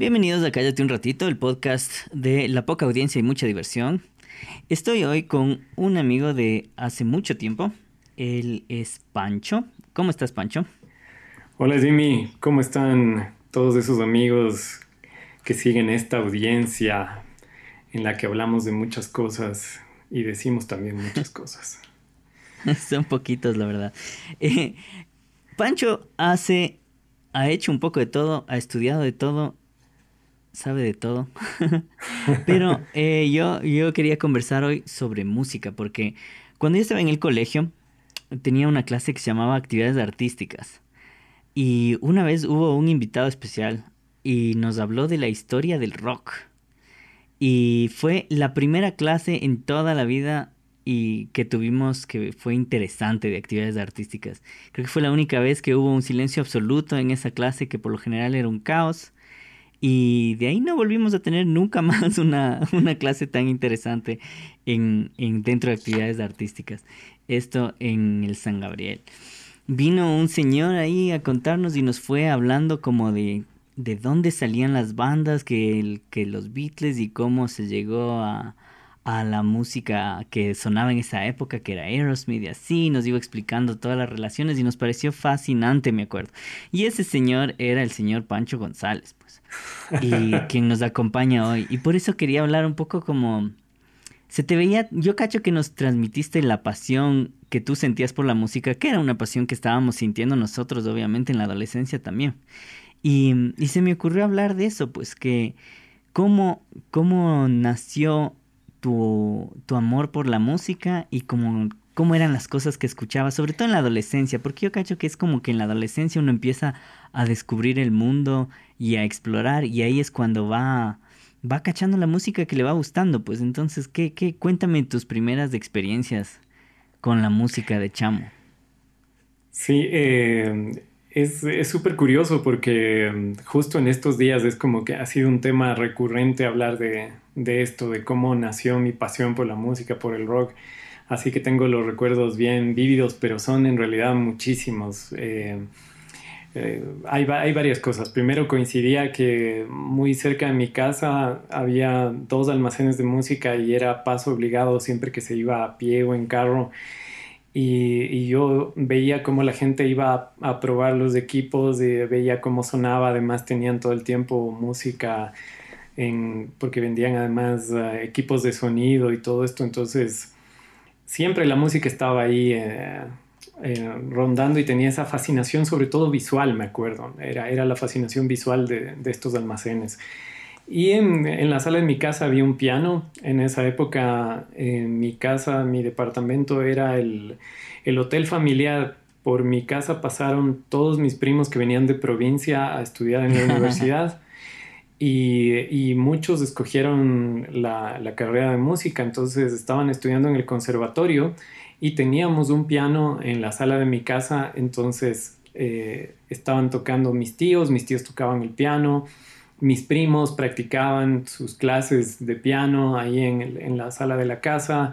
Bienvenidos a Cállate un ratito, el podcast de la poca audiencia y mucha diversión. Estoy hoy con un amigo de hace mucho tiempo. Él es Pancho. ¿Cómo estás, Pancho? Hola, Jimmy. ¿Cómo están todos esos amigos que siguen esta audiencia en la que hablamos de muchas cosas y decimos también muchas cosas? Son poquitos, la verdad. Eh, Pancho hace, ha hecho un poco de todo, ha estudiado de todo sabe de todo. Pero eh, yo, yo quería conversar hoy sobre música, porque cuando yo estaba en el colegio, tenía una clase que se llamaba Actividades Artísticas. Y una vez hubo un invitado especial y nos habló de la historia del rock. Y fue la primera clase en toda la vida y que tuvimos que fue interesante de actividades artísticas. Creo que fue la única vez que hubo un silencio absoluto en esa clase que por lo general era un caos y de ahí no volvimos a tener nunca más una, clase tan interesante en, dentro de actividades artísticas. Esto en el San Gabriel. Vino un señor ahí a contarnos y nos fue hablando como de, de dónde salían las bandas, que, el, que los Beatles y cómo se llegó a, a la música que sonaba en esa época, que era Aerosmith y así, nos iba explicando todas las relaciones y nos pareció fascinante, me acuerdo. Y ese señor era el señor Pancho González, pues, y quien nos acompaña hoy. Y por eso quería hablar un poco como... Se te veía, yo cacho que nos transmitiste la pasión que tú sentías por la música, que era una pasión que estábamos sintiendo nosotros, obviamente, en la adolescencia también. Y, y se me ocurrió hablar de eso, pues que cómo, cómo nació tu, tu amor por la música y cómo, cómo eran las cosas que escuchabas, sobre todo en la adolescencia, porque yo cacho que es como que en la adolescencia uno empieza a descubrir el mundo y a explorar y ahí es cuando va va cachando la música que le va gustando, pues entonces, ¿qué, qué? Cuéntame tus primeras experiencias con la música de Chamo. Sí, eh, es súper curioso porque mm, justo en estos días es como que ha sido un tema recurrente hablar de, esto, de cómo nació mi pasión por la música, por el rock. Así que tengo los recuerdos bien vívidos, pero son en realidad muchísimos. Eh, eh, hay, hay, varias cosas. Primero coincidía que muy cerca de mi casa había dos almacenes de música y era paso obligado siempre que se iba a pie o en carro y, yo veía cómo la gente iba a, probar los equipos, y veía cómo sonaba, además tenían todo el tiempo música, en, porque vendían además eh, equipos de sonido y todo esto, entonces siempre la música estaba ahí eh, eh, rondando y tenía esa fascinación, sobre todo visual, me acuerdo, era, era la fascinación visual de, de estos almacenes. Y en, la sala de mi casa había un piano. En esa época, en mi casa, mi departamento era el, hotel familiar. Por mi casa pasaron todos mis primos que venían de provincia a estudiar en la universidad. Y, muchos escogieron la, carrera de música, entonces estaban estudiando en el conservatorio y teníamos un piano en la sala de mi casa, entonces eh, estaban tocando mis tíos, mis tíos tocaban el piano, mis primos practicaban sus clases de piano ahí en, la sala de la casa.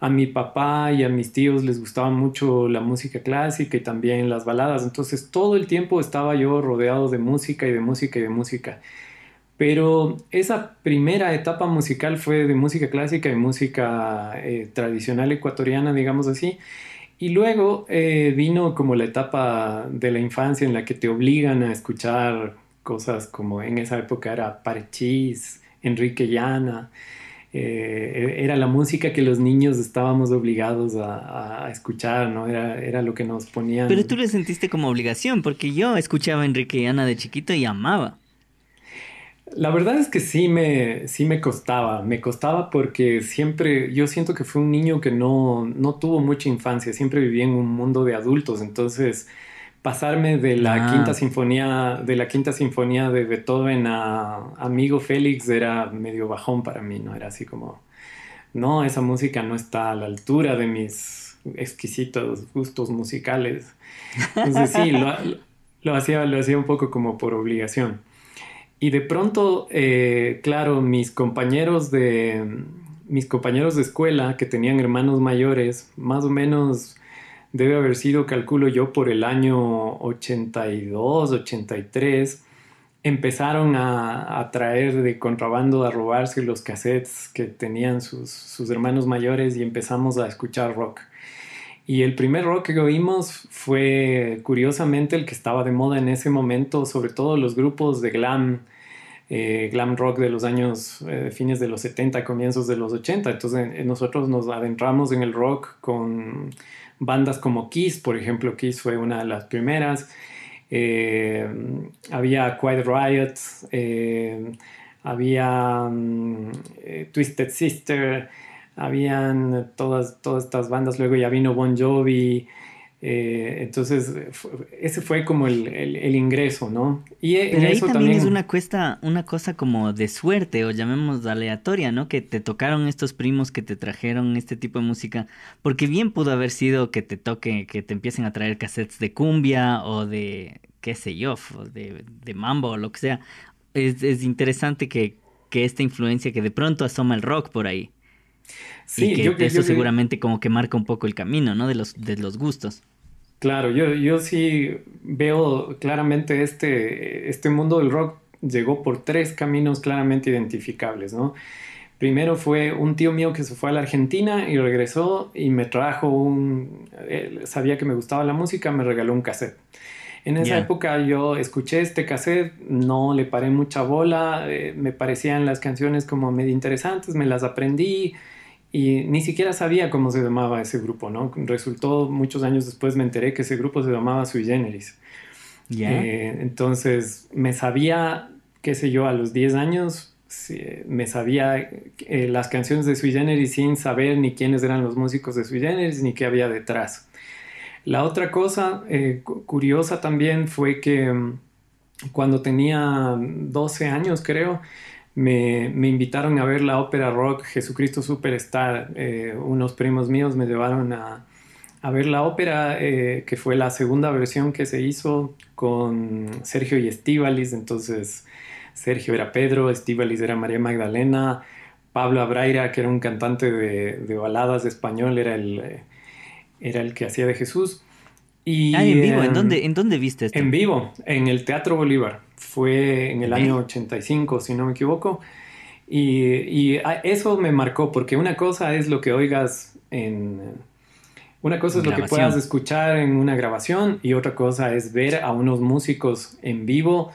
A mi papá y a mis tíos les gustaba mucho la música clásica y también las baladas. Entonces todo el tiempo estaba yo rodeado de música y de música y de música. Pero esa primera etapa musical fue de música clásica y música eh, tradicional ecuatoriana, digamos así. Y luego eh, vino como la etapa de la infancia en la que te obligan a escuchar cosas como en esa época era Parchís, Enrique Llana, eh, era la música que los niños estábamos obligados a, escuchar, ¿no? Era, era, lo que nos ponían. Pero tú le sentiste como obligación, porque yo escuchaba a Enrique Llana de chiquito y amaba. La verdad es que sí me, sí me costaba, me costaba porque siempre, yo siento que fue un niño que no, no tuvo mucha infancia, siempre vivía en un mundo de adultos, entonces pasarme de la ah. quinta sinfonía de la quinta sinfonía de Beethoven a Amigo Félix era medio bajón para mí no era así como no esa música no está a la altura de mis exquisitos gustos musicales entonces sí lo, hacía lo hacía un poco como por obligación. Y de pronto eh, claro mis compañeros de mis compañeros de escuela que tenían hermanos mayores más o menos debe haber sido, calculo yo, por el año 82, 83, empezaron a, traer de contrabando, a robarse los cassettes que tenían sus, sus, hermanos mayores y empezamos a escuchar rock. Y el primer rock que oímos fue curiosamente el que estaba de moda en ese momento, sobre todo los grupos de glam, eh, glam rock de los años eh, fines de los 70, comienzos de los 80. Entonces eh, nosotros nos adentramos en el rock con bandas como Kiss, por ejemplo, Kiss fue una de las primeras. Eh, había Quiet Riot, eh, había mm, eh, Twisted Sister, habían todas, todas estas bandas, luego ya vino Bon Jovi, entonces ese fue como el, ingreso, ¿no? Y Pero ahí también, es una, cuesta, una cosa como de suerte o llamemos aleatoria, ¿no? Que te tocaron estos primos que te trajeron este tipo de música, porque bien pudo haber sido que te toque, que te empiecen a traer cassettes de cumbia o de qué sé yo, de, de mambo o lo que sea. Es, es interesante que, que, esta influencia que de pronto asoma el rock por ahí. Sí, y que eso seguramente como que marca un poco el camino, ¿no? De los, de los gustos. Claro, yo, yo sí veo claramente este, este mundo del rock llegó por tres caminos claramente identificables, ¿no? Primero fue un tío mío que se fue a la Argentina y regresó y me trajo un... sabía que me gustaba la música, me regaló un cassette. En esa época yo escuché este cassette, no le paré mucha bola, eh, me parecían las canciones como medio interesantes, me las aprendí y ni siquiera sabía cómo se llamaba ese grupo, ¿no? Resultó muchos años después me enteré que ese grupo se llamaba Sui Generis. Eh, entonces me sabía, qué sé yo, a los 10 años me sabía eh, las canciones de Sui Generis sin saber ni quiénes eran los músicos de Sui Generis ni qué había detrás. La otra cosa eh, curiosa también fue que mm, cuando tenía 12 años, creo, me, invitaron a ver la ópera rock Jesucristo Superstar. Eh, unos primos míos me llevaron a, ver la ópera, eh, que fue la segunda versión que se hizo con Sergio y Estíbalis. Entonces, Sergio era Pedro, Estíbalis era María Magdalena, Pablo Abraira, que era un cantante de, de baladas español, era el era el que hacía de Jesús. Y, ah, en vivo, ¿En, dónde, ¿en dónde viste esto? En vivo, en el Teatro Bolívar. Fue en el año 85, si no me equivoco. Y, eso me marcó, porque una cosa es lo que oigas en... Una cosa es lo que puedas escuchar en una grabación y otra cosa es ver a unos músicos en vivo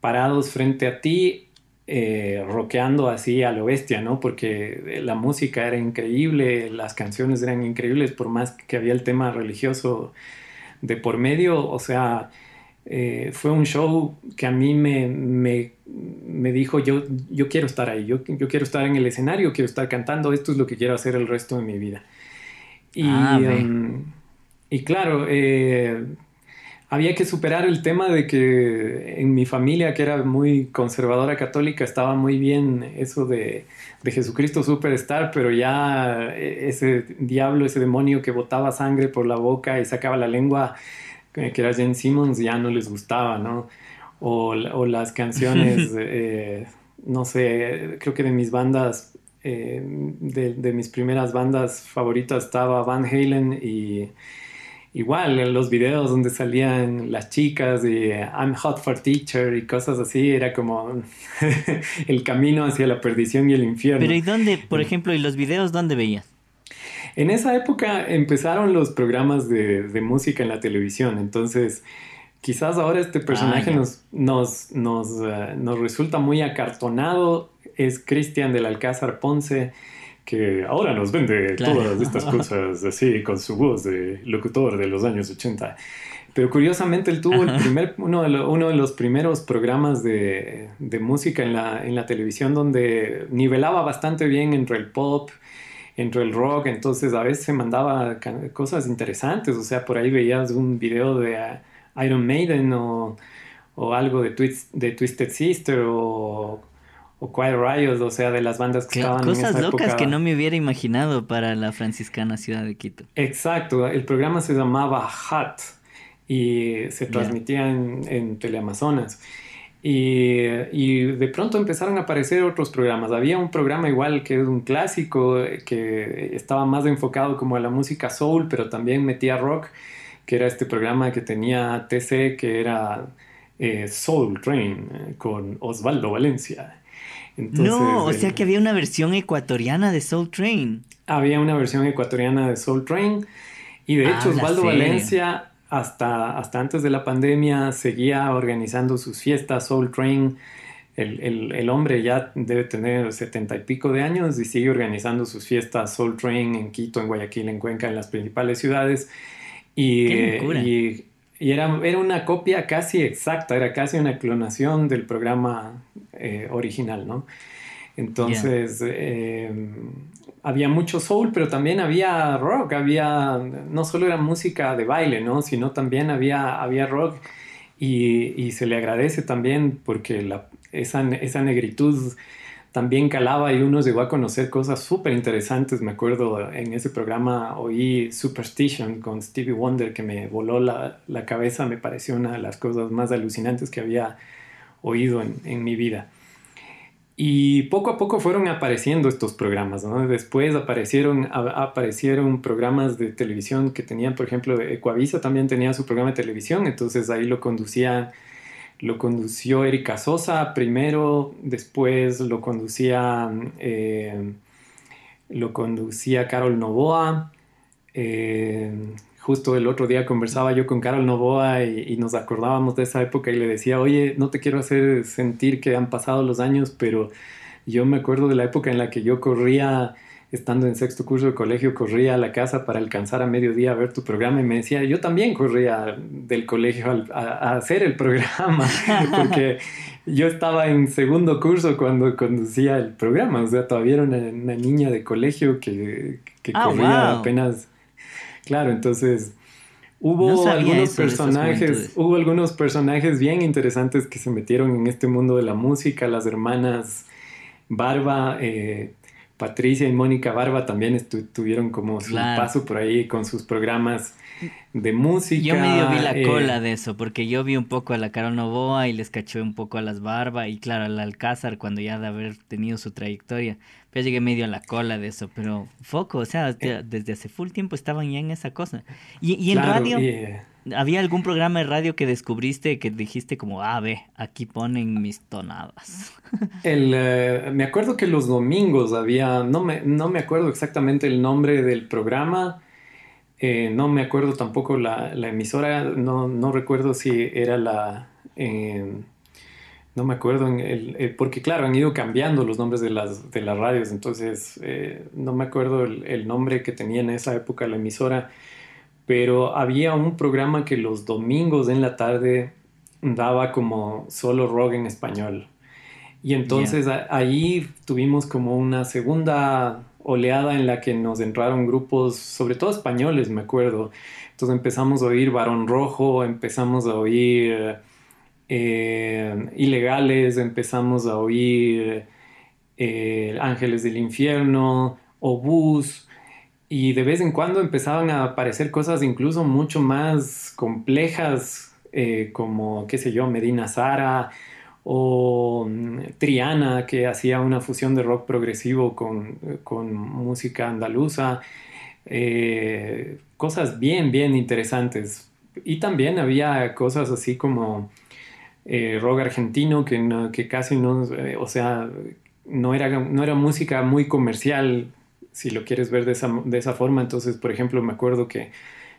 parados frente a ti eh, rockeando así a lo bestia, ¿no? Porque la música era increíble, las canciones eran increíbles, por más que había el tema religioso de por medio, o sea, eh, fue un show que a mí me, me, dijo, yo, yo quiero estar ahí, yo, yo, quiero estar en el escenario, quiero estar cantando, esto es lo que quiero hacer el resto de mi vida. Y, ah, em, y claro, eh, había que superar el tema de que en mi familia, que era muy conservadora católica, estaba muy bien eso de, Jesucristo Superstar, pero ya eh, ese diablo, ese demonio que botaba sangre por la boca y sacaba la lengua, que era Jen Simmons, ya no les gustaba, ¿no? O, las canciones, eh, no sé, creo que de mis bandas, de, de mis primeras bandas favoritas estaba Van Halen y igual los videos donde salían las chicas y I'm hot for teacher y cosas así, era como el camino hacia la perdición y el infierno. Pero ¿y dónde, por ejemplo, y los videos dónde veías? En esa época empezaron los programas de, música en la televisión, entonces quizás ahora este personaje ah, nos, nos, nos, eh, nos resulta muy acartonado, es Cristian del Alcázar Ponce que ahora nos vende todas estas cosas así con su voz de locutor de los años 80. Pero curiosamente él tuvo el primer, uno, de uno de los primeros programas de, de música en la, en la, televisión donde nivelaba bastante bien entre el pop, entre el rock, entonces a veces se mandaba cosas interesantes, o sea, por ahí veías un video de Iron Maiden o, o algo de, de Twisted Sister o o Quiet Riot, o sea, de las bandas que estaban Cosas en esa locas que no me hubiera imaginado para la franciscana ciudad de Quito. Exacto, el programa se llamaba Hot y se transmitía en, Teleamazonas. Y, y, de pronto empezaron a aparecer otros programas. Había un programa igual que es un clásico que estaba más enfocado como a la música soul, pero también metía rock, que era este programa que tenía TC, que era eh, Soul Train eh, con Osvaldo Valencia. no, o sea que había una versión ecuatoriana de Soul Train. Había una versión ecuatoriana de Soul Train y de hecho Osvaldo Valencia hasta, hasta antes de la pandemia seguía organizando sus fiestas Soul Train. El, el, hombre ya debe tener setenta y pico de años y sigue organizando sus fiestas Soul Train en Quito, en Guayaquil, en Cuenca, en las principales ciudades. Y, y, y era, era, una copia casi exacta, era casi una clonación del programa eh, original, ¿no? Entonces, em, había mucho soul, pero también había rock, había, no solo era música de baile, ¿no? Sino también había, había rock y, y se le agradece también porque la, esa, esa negritud también calaba y uno llegó a conocer cosas súper interesantes. Me acuerdo en ese programa oí Superstition con Stevie Wonder que me voló la, la cabeza, me pareció una de las cosas más alucinantes que había oído en, en, mi vida. Y poco a poco fueron apareciendo estos programas, ¿no? Después aparecieron, aparecieron programas de televisión que tenían, por ejemplo, Ecuavisa también tenía su programa de televisión, entonces ahí lo conducía lo condució Erika Sosa primero, después lo conducía, eh, lo conducía Carol Novoa. Eh, justo el otro día conversaba yo con Carol Novoa y, y, nos acordábamos de esa época y le decía, oye, no te quiero hacer sentir que han pasado los años, pero yo me acuerdo de la época en la que yo corría estando en sexto curso de colegio, corría a la casa para alcanzar a mediodía a ver tu programa y me decía, yo también corría del colegio a, hacer el programa, porque yo estaba en segundo curso cuando conducía el programa, o sea, todavía era una, niña de colegio que, ah, corría apenas, claro, entonces... Hubo algunos personajes, hubo algunos personajes bien interesantes que se metieron en este mundo de la música, las hermanas Barba, eh, Patricia y Mónica Barba también tuvieron como su paso por ahí con sus programas de música. Yo medio vi la eh, cola de eso, porque yo vi un poco a la Carol Novoa y les caché un poco a las Barba y claro, al Alcázar cuando ya de haber tenido su trayectoria. Pero llegué medio a la cola de eso, pero foco, o sea, eh. desde hace full tiempo estaban ya en esa cosa. Y, y en radio, ¿había algún programa de radio que descubriste que dijiste como, ah, ve, aquí ponen mis tonadas? El, eh, me acuerdo que los domingos había, no me, no me acuerdo exactamente el nombre del programa, eh, no me acuerdo tampoco la, la emisora, no, no, recuerdo si era la... no me acuerdo, en el, porque claro, han ido cambiando los nombres de las, de las radios, entonces eh, no me acuerdo el, el, nombre que tenía en esa época la emisora, pero había un programa que los domingos en la tarde daba como solo rock en español. Y entonces ahí tuvimos como una segunda oleada en la que nos entraron grupos, sobre todo españoles, me acuerdo. Entonces empezamos a oír Barón Rojo, empezamos a oír eh, Ilegales, empezamos a oír eh, Ángeles del Infierno, Obús, y de vez en cuando empezaban a aparecer cosas incluso mucho más complejas, eh, como, qué sé yo, Medina Sara, o mm, Triana, que hacía una fusión de rock progresivo con, música andaluza, eh, cosas bien, bien interesantes. Y también había cosas así como eh, rock argentino, que, que casi no, eh, o sea, no era, no era música muy comercial, si lo quieres ver de esa, de esa forma. Entonces, por ejemplo, me acuerdo que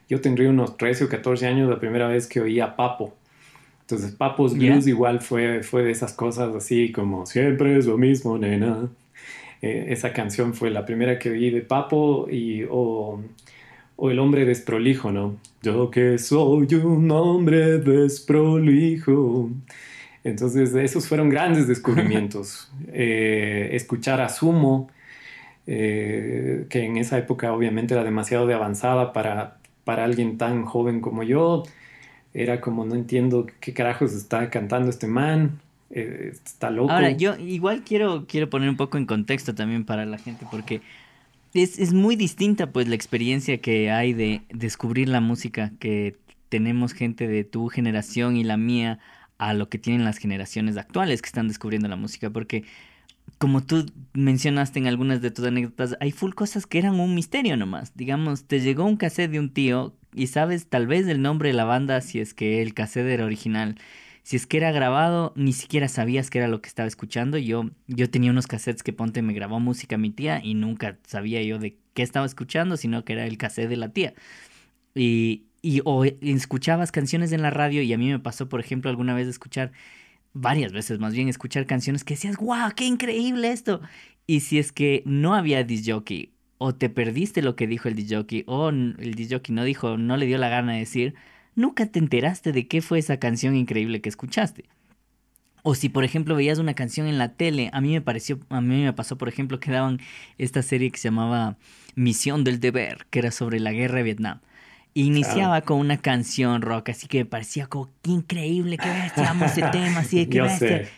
yo tendría unos 13 o 14 años la primera vez que oía Papo. Entonces, Papos Blues igual fue, fue de esas cosas así como siempre es lo mismo, nena. Eh, esa canción fue la primera que oí de Papo y, o, o, El hombre desprolijo, ¿no? Yo que soy un hombre desprolijo. Entonces, esos fueron grandes descubrimientos. Eh, escuchar a Sumo, eh, que en esa época obviamente era demasiado de avanzada para, para alguien tan joven como yo era como no entiendo qué carajos está cantando este man, eh, está loco. Ahora, yo igual quiero, quiero poner un poco en contexto también para la gente, porque es, es muy distinta pues la experiencia que hay de descubrir la música que tenemos gente de tu generación y la mía a lo que tienen las generaciones actuales que están descubriendo la música, porque como tú mencionaste en algunas de tus anécdotas, hay full cosas que eran un misterio nomás. Digamos, te llegó un cassette de un tío y sabes tal vez el nombre de la banda si es que el cassette era original. Si es que era grabado, ni siquiera sabías qué era lo que estaba escuchando. Yo, yo tenía unos cassettes que Ponte me grabó música mi tía y nunca sabía yo de qué estaba escuchando, sino que era el cassette de la tía. Y, y o escuchabas canciones en la radio y a mí me pasó, por ejemplo, alguna vez de escuchar, varias veces más bien, escuchar canciones que decías, wow, qué increíble esto. Y si es que no había disc jockey o te perdiste lo que dijo el DJ o el DJ no dijo, no le dio la gana de decir, nunca te enteraste de qué fue esa canción increíble que escuchaste. O si, por ejemplo, veías una canción en la tele, a mí me pareció, a mí me pasó, por ejemplo, que daban esta serie que se llamaba Misión del Deber, que era sobre la guerra de Vietnam. Iniciaba con una canción rock, así que me parecía como, qué increíble, qué bestia, amo ese tema, así de qué bestia.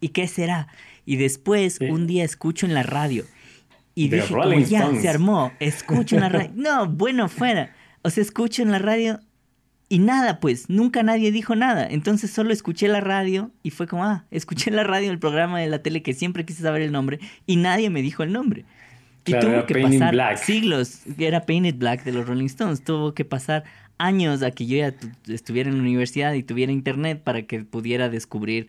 ¿Y qué será? Y después, un día escucho en la radio y dije, como ya se armó, escucho en la radio. No, bueno, fuera. O sea, escucho en la radio y nada, pues, nunca nadie dijo nada. Entonces solo escuché la radio y fue como, ah, escuché la radio, el programa de la tele que siempre quise saber el nombre y nadie me dijo el nombre. Y tuvo que pasar Black. siglos, era Painted Black de los Rolling Stones, tuvo que pasar años a que yo ya estuviera en la universidad y tuviera internet para que pudiera descubrir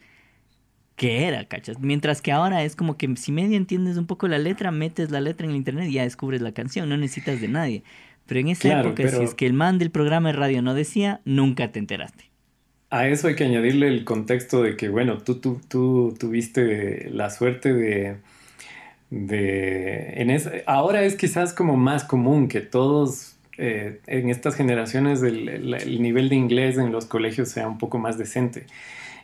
qué era, ¿cachas? Mientras que ahora es como que si medio entiendes un poco la letra, metes la letra en el internet y ya descubres la canción, no necesitas de nadie. Pero en esa época, si es que el man del programa de radio no decía, nunca te enteraste. A eso hay que añadirle el contexto de que, bueno, tú, tú, tú tuviste la suerte de... de en ahora es quizás como más común que todos eh, en estas generaciones el nivel de inglés en los colegios sea un poco más decente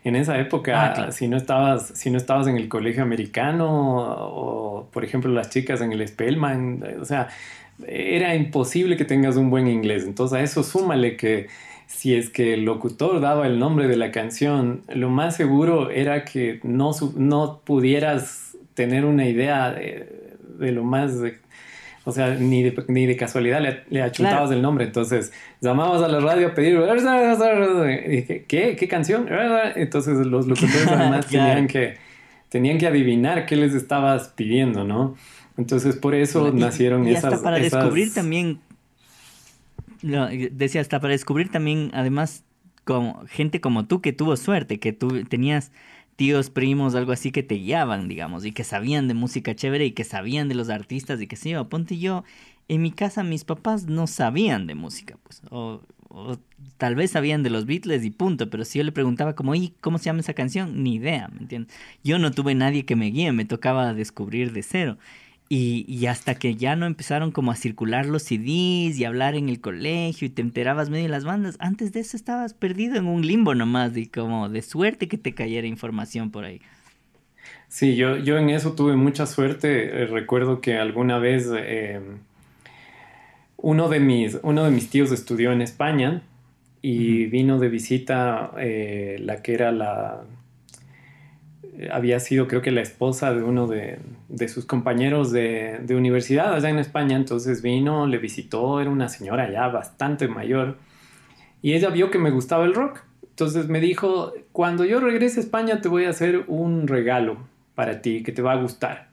en esa época, ah, si, no estabas, si no estabas en el colegio americano o, por ejemplo, las chicas en el Spellman, o sea, era imposible que tengas un buen inglés. Entonces a eso súmale que si es que el locutor daba el nombre de la canción, lo más seguro era que no, no pudieras tener una idea de, de lo más o sea, ni de, ni de casualidad le, le achuntabas el nombre. Entonces, llamabas a la radio a pedir, y dije, ¿qué? ¿Qué canción? Entonces, los locutores además tenían, que, tenían que adivinar qué les estabas pidiendo, ¿no? Entonces, por eso nacieron y esas... Hasta para descubrir también, decía, hasta para descubrir también, además, como gente como tú que tuvo suerte, que tú tenías tíos, primos, algo así que te guiaban, digamos, y que sabían de música chévere y que sabían de los artistas y que sí, yo, ponte yo, en mi casa mis papás no sabían de música, pues, o, tal vez sabían de los Beatles y punto, pero si yo le preguntaba como, ¿y cómo se llama esa canción? Ni idea, ¿me entiendes? Yo no tuve nadie que me guíe, me tocaba descubrir de cero. Y, hasta que ya no empezaron como a circular los CDs y hablar en el colegio y te enterabas medio de las bandas, antes de eso estabas perdido en un limbo nomás y como de suerte que te cayera información por ahí. Sí, yo, yo en eso tuve mucha suerte. Eh, recuerdo que alguna vez em, uno, de mis, uno de mis tíos estudió en España y vino de visita eh, la que era la había sido creo que la esposa de uno de, sus compañeros de, universidad allá en España, entonces vino, le visitó, era una señora ya bastante mayor, y ella vio que me gustaba el rock, entonces me dijo, cuando yo regrese a España te voy a hacer un regalo para ti que te va a gustar.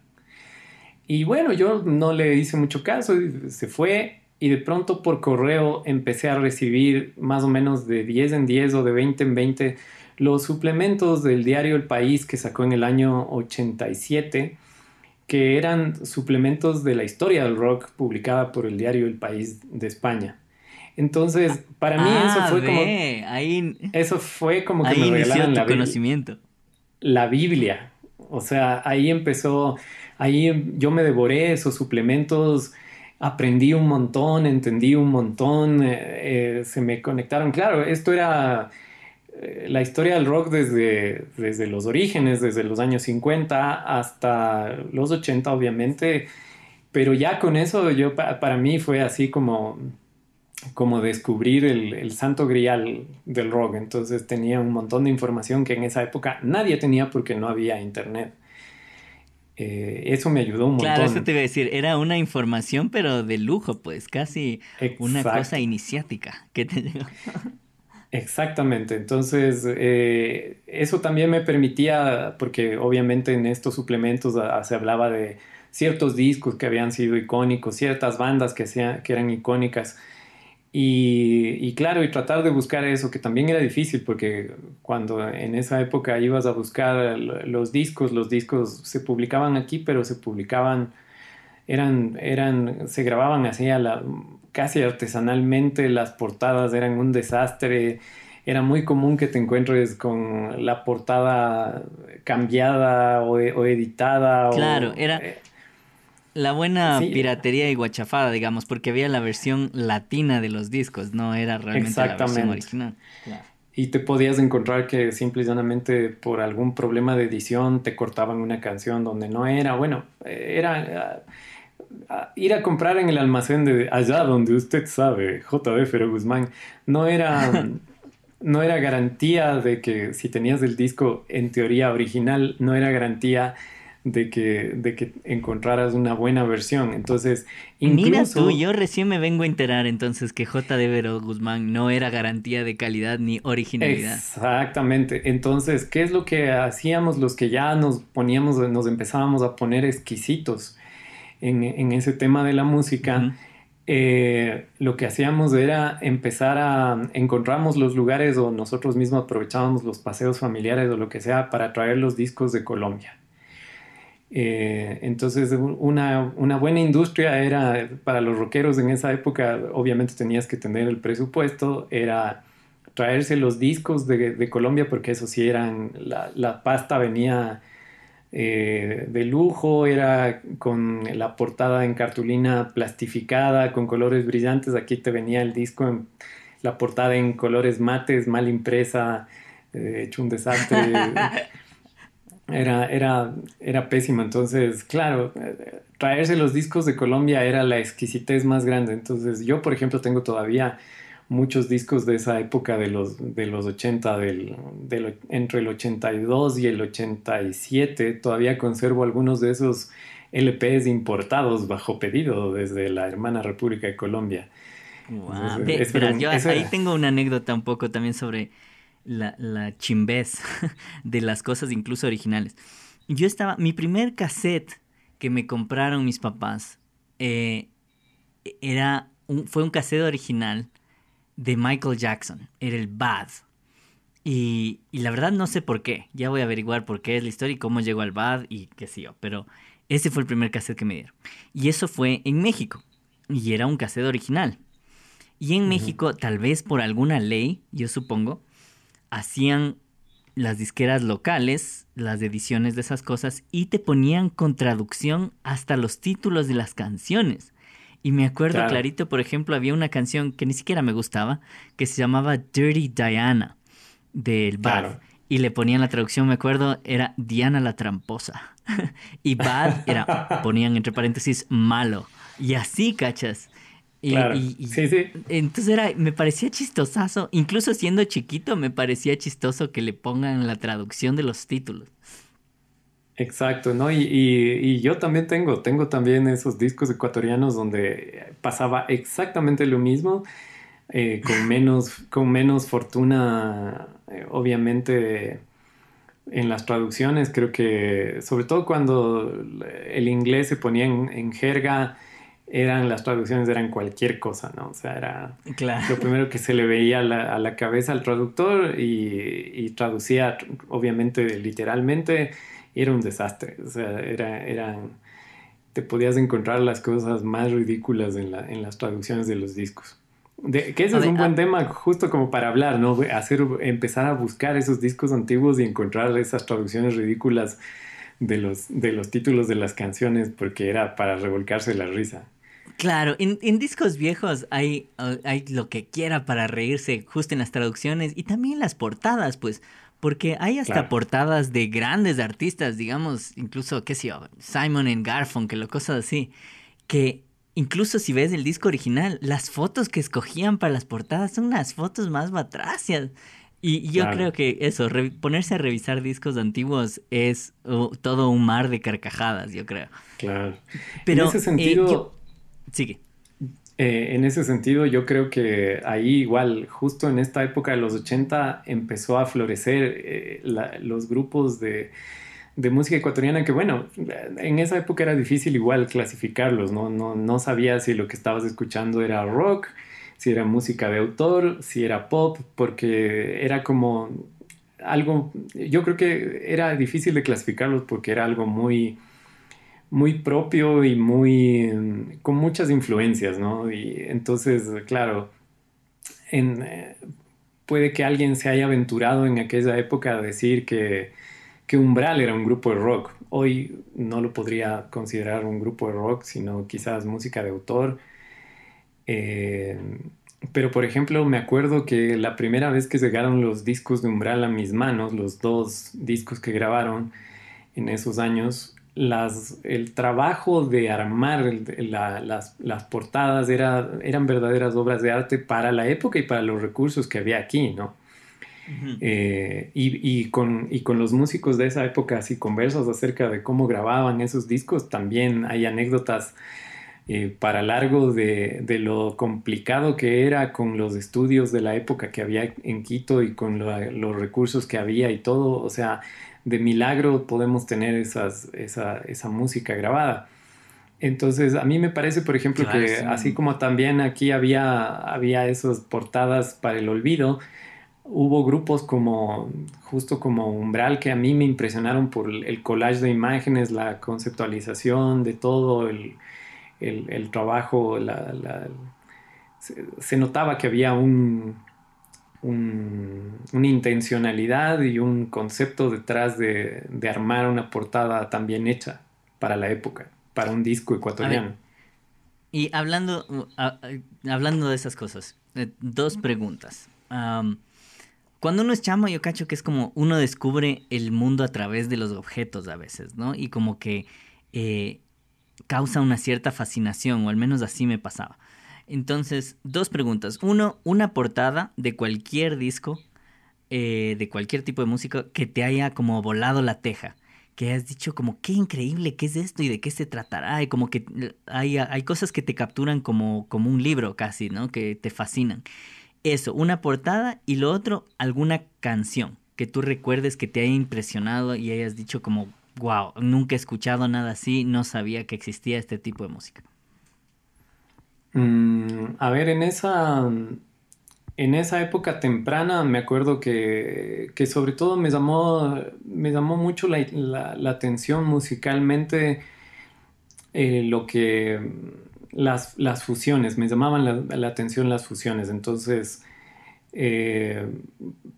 Y bueno, yo no le hice mucho caso, se fue. Y de pronto por correo empecé a recibir más o menos de 10 en 10 o de 20 en 20 los suplementos del diario El País que sacó en el año 87, que eran suplementos de la historia del rock publicada por el diario El País de España. Entonces, para mí eso ah, fue como ahí, eso fue como que me regalaron la conocimiento. La Biblia. O sea, ahí empezó, ahí yo me devoré esos suplementos, aprendí un montón, entendí un montón, eh, eh, se me conectaron. Claro, esto era la historia del rock desde, desde los orígenes, desde los años 50 hasta los 80 obviamente, pero ya con eso yo para mí fue así como, como descubrir el, santo grial del rock, entonces tenía un montón de información que en esa época nadie tenía porque no había internet. Eh, eso me ayudó un montón. Claro, eso te iba a decir, era una información pero de lujo, pues casi una cosa iniciática que te llegó. Exactamente, entonces eh, eso también me permitía, porque obviamente en estos suplementos ah, se hablaba de ciertos discos que habían sido icónicos, ciertas bandas que, que eran icónicas, Y, claro, y tratar de buscar eso, que también era difícil, porque cuando en esa época ibas a buscar los discos, los discos se publicaban aquí, pero se publicaban, eran, eran, se grababan así a la, casi artesanalmente, las portadas eran un desastre, era muy común que te encuentres con la portada cambiada o, editada. Claro, era... Eh, la buena piratería y guachafada, digamos, porque había la versión latina de los discos, no era realmente la versión original. Y te podías encontrar que simple y llanamente por algún problema de edición te cortaban una canción donde no era. Bueno, era ir a comprar en el almacén de allá donde usted sabe, JB Fero Guzmán, no era, no era garantía de que si tenías el disco en teoría original, no era garantía de que, de que encontraras una buena versión. Entonces, incluso... Mira tú, yo recién me vengo a enterar entonces que J. Vero Guzmán no era garantía de calidad ni originalidad. Exactamente. Entonces, ¿qué es lo que hacíamos los que ya nos poníamos, nos empezábamos a poner exquisitos en, ese tema de la música? Eh, lo que hacíamos era empezar a encontramos los lugares o nosotros mismos aprovechábamos los paseos familiares o lo que sea para traer los discos de Colombia. Eh, entonces, una, buena industria era para los rockeros en esa época, obviamente tenías que tener el presupuesto, era traerse los discos de, Colombia, porque eso sí eran, la, pasta venía eh, de lujo, era con la portada en cartulina plastificada, con colores brillantes, aquí te venía el disco, en, la portada en colores mates, mal impresa, eh, hecho un desastre. era, era, era pésimo. Entonces, claro, traerse los discos de Colombia era la exquisitez más grande. Entonces, yo, por ejemplo, tengo todavía muchos discos de esa época de los, de los 80, del, entre el 82 y el 87. Todavía conservo algunos de esos LPs importados bajo pedido desde la hermana República de Colombia. yo ahí tengo una anécdota un poco también sobre la, la chimbez de las cosas incluso originales. Yo estaba, mi primer cassette que me compraron mis papás eh, era un, fue un cassette original de Michael Jackson, era el Bad. Y, y, la verdad no sé por qué, ya voy a averiguar por qué es la historia y cómo llegó al Bad y qué sé yo, pero ese fue el primer cassette que me dieron. Y eso fue en México, y era un cassette original. Y en México, tal vez por alguna ley, yo supongo, hacían las disqueras locales, las ediciones de esas cosas, y te ponían con traducción hasta los títulos de las canciones. Y me acuerdo clarito, por ejemplo, había una canción que ni siquiera me gustaba, que se llamaba Dirty Diana, del Bad. Y le ponían la traducción, me acuerdo, era Diana la tramposa. y Bad era, ponían entre paréntesis, malo. Y así, cachas. Y, sí, sí. Entonces era, me parecía chistosazo, incluso siendo chiquito me parecía chistoso que le pongan la traducción de los títulos. Exacto, ¿no? Y, yo también tengo, tengo también esos discos ecuatorianos donde pasaba exactamente lo mismo, eh, con, menos, con menos fortuna, eh, obviamente, en las traducciones. Creo que, sobre todo cuando el inglés se ponía en jerga, eran las traducciones eran cualquier cosa, ¿no? O sea, era lo primero que se le veía a la, cabeza al traductor y, traducía, obviamente, literalmente, era un desastre. O sea, era, eran, te podías encontrar las cosas más ridículas en, la, en las traducciones de los discos. De, que ese es un buen ah. tema justo como para hablar, ¿no? Hacer, empezar a buscar esos discos antiguos y encontrar esas traducciones ridículas de los, de los títulos de las canciones porque era para revolcarse la risa. Claro, en, discos viejos hay, hay lo que quiera para reírse justo en las traducciones y también las portadas, pues, porque hay hasta portadas de grandes artistas, digamos, incluso, qué sé yo, Simon and Garfunkel o cosas así, que incluso si ves el disco original, las fotos que escogían para las portadas son unas fotos más batracias. Y yo creo que eso, ponerse a revisar discos antiguos es todo un mar de carcajadas, yo creo. Claro. Pero en ese eh, sentido, Sigue. Eh, en ese sentido, yo creo que ahí igual, justo en esta época de los 80, empezó a florecer eh, los grupos de, música ecuatoriana que, bueno, en esa época era difícil igual clasificarlos, ¿no? No, no sabía si lo que estabas escuchando era rock, si era música de autor, si era pop, porque era como algo, yo creo que era difícil de clasificarlos porque era algo muy, muy propio y muy, con muchas influencias, ¿no? Y entonces, claro, en, puede que alguien se haya aventurado en aquella época a decir que, que Umbral era un grupo de rock. Hoy no lo podría considerar un grupo de rock, sino quizás música de autor. Eh, pero por ejemplo, me acuerdo que la primera vez que llegaron los discos de Umbral a mis manos, los dos discos que grabaron en esos años, las, el trabajo de armar las, las, portadas era, eran verdaderas obras de arte para la época y para los recursos que había aquí, ¿no? Eh, y, y, con, y con los músicos de esa época, así conversas acerca de cómo grababan esos discos, también hay anécdotas eh, para largo de, de, lo complicado que era con los estudios de la época que había en Quito y con los recursos que había y todo, o sea, de milagro podemos tener esas, esa, esa música grabada. Entonces, a mí me parece, por ejemplo, que así como también aquí había, había esas portadas para el olvido, hubo grupos como, justo como Umbral, que a mí me impresionaron por el collage de imágenes, la conceptualización de todo, el, el, trabajo, la, se, notaba que había un, una intencionalidad y un concepto detrás de, armar una portada tan bien hecha para la época, para un disco ecuatoriano. y hablando, hablando de esas cosas, eh, dos preguntas. cuando uno es chamo, yo cacho que es como uno descubre el mundo a través de los objetos a veces, ¿no? Y como que eh, causa una cierta fascinación, o al menos así me pasaba. Entonces, dos preguntas. Uno, una portada de cualquier disco, eh, de cualquier tipo de música que te haya como volado la teja. Que hayas dicho como, qué increíble, qué es esto y de qué se tratará. Y como que hay, hay cosas que te capturan como, como un libro casi, ¿no? Que te fascinan. Eso, una portada y lo otro, alguna canción que tú recuerdes que te haya impresionado y hayas dicho como, wow, nunca he escuchado nada así, no sabía que existía este tipo de música. Mm, a ver, en esa, en esa época temprana me acuerdo que, sobre todo me llamó, me llamó mucho la, atención musicalmente eh, lo que las, las, fusiones, me llamaban la, atención las fusiones. Entonces, eh,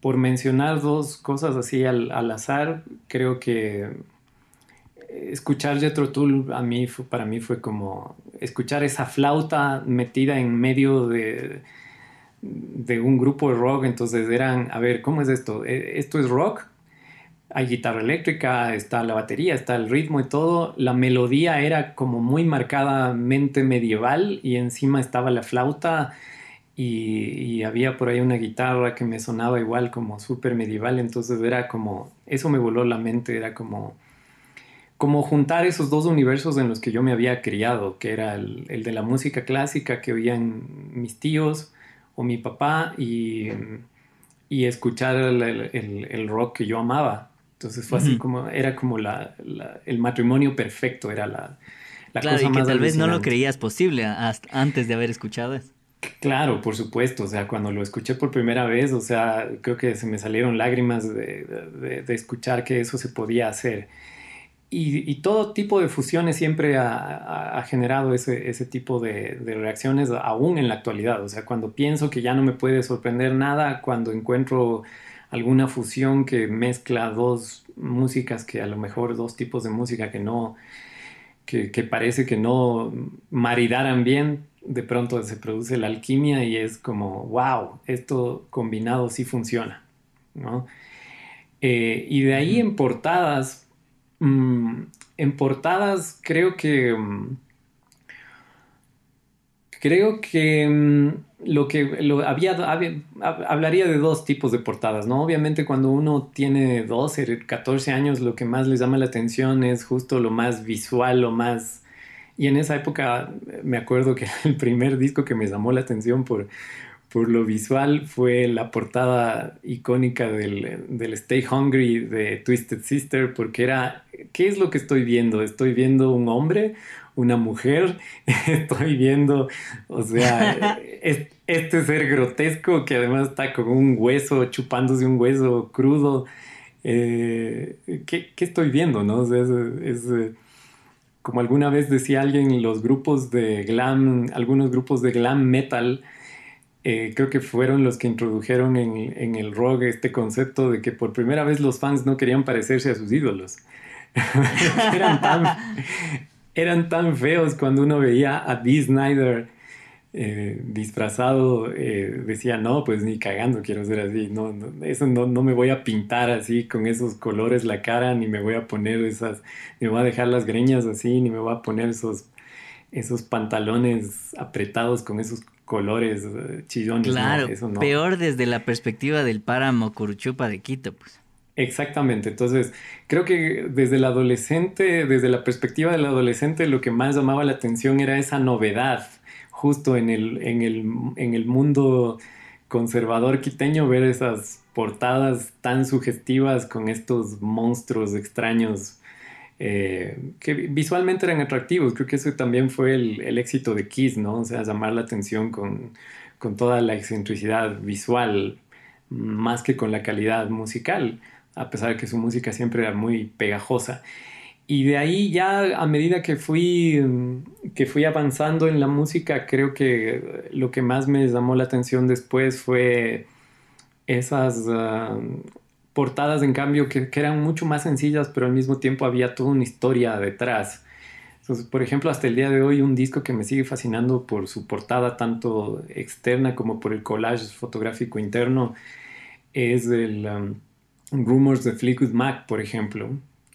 por mencionar dos cosas así al azar, creo que escuchar Jethro Tull a mí para mí fue como escuchar esa flauta metida en medio de, un grupo de rock, entonces eran, a ver, ¿cómo es esto? ¿E, ¿Esto es rock? Hay guitarra eléctrica, está la batería, está el ritmo y todo. La melodía era como muy marcadamente medieval y encima estaba la flauta y, y había por ahí una guitarra que me sonaba igual como súper medieval, entonces era como, eso me voló la mente, era como como juntar esos dos universos en los que yo me había criado, que era el, de la música clásica que oían mis tíos o mi papá y, y escuchar el, rock que yo amaba. Entonces fue así como, era como la, el matrimonio perfecto, era la, la claro, y que tal vez no lo creías posible antes de haber escuchado eso. Claro, por supuesto, o sea, cuando lo escuché por primera vez, o sea, creo que se me salieron lágrimas de, de escuchar que eso se podía hacer. Y, todo tipo de fusiones siempre ha, generado ese, ese tipo de, reacciones aún en la actualidad. O sea, cuando pienso que ya no me puede sorprender nada, cuando encuentro alguna fusión que mezcla dos músicas, que a lo mejor dos tipos de música que no, que, que parece que no maridaran bien, de pronto se produce la alquimia y es como, wow, esto combinado sí funciona. ¿no? Eh, y de ahí en portadas, Mm, en portadas creo que... Mm, creo que mm, lo que lo había, hablaría de dos tipos de portadas, ¿no? Obviamente cuando uno tiene 12, 14 años, lo que más les llama la atención es justo lo más visual, lo más... Y en esa época me acuerdo que el primer disco que me llamó la atención por, por lo visual fue la portada icónica del, del, Stay Hungry de Twisted Sister, porque era, ¿qué es lo que estoy viendo? Estoy viendo un hombre, una mujer, estoy viendo, o sea, este ser grotesco que además está con un hueso, chupándose un hueso crudo. Eh, ¿qué, ¿qué, estoy viendo? ¿no? O sea, es, es como alguna vez decía alguien, los grupos de glam, algunos grupos de glam metal, eh, creo que fueron los que introdujeron en, el rock este concepto de que por primera vez los fans no querían parecerse a sus ídolos. eran, tan, eran, tan, feos cuando uno veía a Dee Snyder eh, disfrazado, eh, decía, no, pues ni cagando quiero ser así, no, eso no, no, me voy a pintar así con esos colores la cara, ni me voy a poner esas, ni me voy a dejar las greñas así, ni me voy a poner esos, esos pantalones apretados con esos colores eh, chillones. Claro, peor desde la perspectiva del páramo Curuchupa de Quito, pues. Exactamente, entonces creo que desde el adolescente, desde la perspectiva del adolescente, lo que más llamaba la atención era esa novedad, justo en el, en el, en el mundo conservador quiteño, ver esas portadas tan sugestivas con estos monstruos extraños eh, que visualmente eran atractivos. Creo que eso también fue el, éxito de Kiss, ¿no? O sea, llamar la atención con, toda la excentricidad visual, más que con la calidad musical, a pesar de que su música siempre era muy pegajosa. Y de ahí ya a medida que fui, que fui avanzando en la música, creo que lo que más me llamó la atención después fue esas ah, portadas, en cambio, que, eran mucho más sencillas, pero al mismo tiempo había toda una historia detrás. Entonces, por ejemplo, hasta el día de hoy, un disco que me sigue fascinando por su portada, tanto externa como por el collage fotográfico interno, es el um, Rumors de Fleetwood Mac, por ejemplo,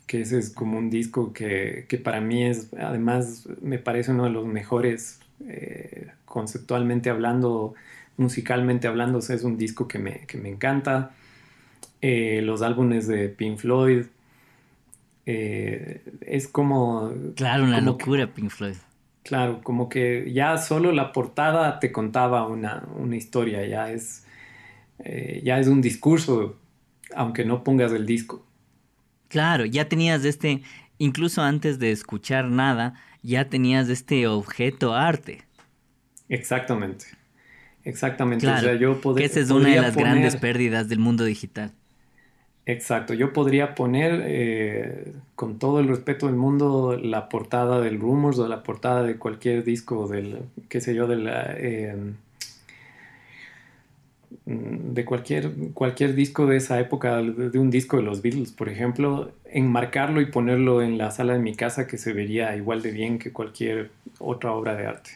que ese es como un disco que, que para mí es, además, me parece uno de los mejores eh, conceptualmente hablando, musicalmente hablando, es un disco que me, que me encanta. Eh, los álbumes de Pink Floyd. Eh, es como... Claro, una locura Pink Floyd. Claro, como que ya solo la portada te contaba una, historia, ya es, eh, ya es un discurso, aunque no pongas el disco. Claro, ya tenías este, incluso antes de escuchar nada, ya tenías este objeto arte. Exactamente, exactamente. Claro, yo que esa es una de las grandes pérdidas del mundo digital. Exacto, yo podría poner eh, con todo el respeto del mundo la portada del Rumors o la portada de cualquier disco del, qué sé yo, de la... Eh, de cualquier, cualquier disco de esa época, de un disco de los Beatles, por ejemplo, enmarcarlo y ponerlo en la sala de mi casa que se vería igual de bien que cualquier otra obra de arte.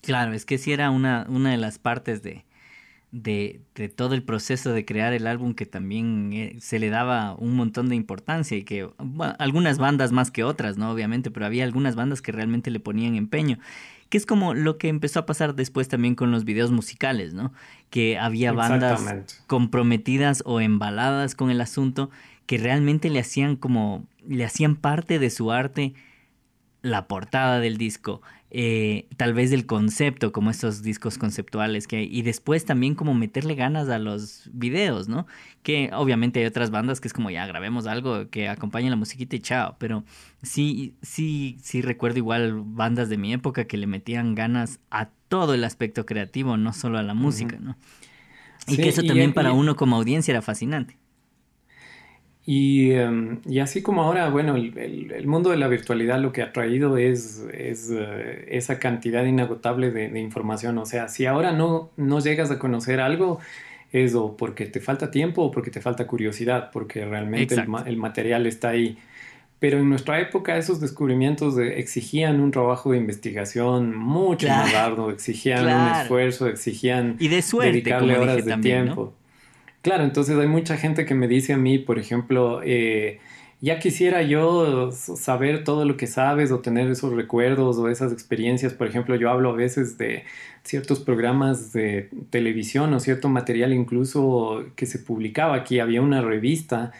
Claro, es que si era una, una de las partes de, de, todo el proceso de crear el álbum que también eh, se le daba un montón de importancia y que algunas bandas más que otras, ¿no? Obviamente, pero había algunas bandas que realmente le ponían empeño, que es como lo que empezó a pasar después también con los videos musicales, ¿no? Que había bandas comprometidas o embaladas con el asunto que realmente le hacían como, le hacían parte de su arte la portada del disco, eh, tal vez del concepto, como estos discos conceptuales que hay, y después también como meterle ganas a los videos, ¿no? Que obviamente hay otras bandas que es como ya grabemos algo que acompañe la musiquita y chao, pero sí, sí, sí recuerdo igual bandas de mi época que le metían ganas a todo el aspecto creativo, no solo a la música, ¿no? Y que eso también para uno como audiencia era fascinante. Em, y, así como ahora, bueno, el, mundo de la virtualidad lo que ha traído es, es eh, esa cantidad inagotable de, información. O sea, si ahora no, no llegas a conocer algo, es o porque te falta tiempo o porque te falta curiosidad, porque realmente el, material está ahí. Pero en nuestra época esos descubrimientos exigían un trabajo de investigación mucho más arduo, exigían un esfuerzo, exigían y de suerte, dedicarle horas de tiempo. Claro, entonces hay mucha gente que me dice a mí, por ejemplo, eh, ya quisiera yo saber todo lo que sabes o tener esos recuerdos o esas experiencias. Por ejemplo, yo hablo a veces de ciertos programas de televisión o cierto material incluso que se publicaba aquí. Había una revista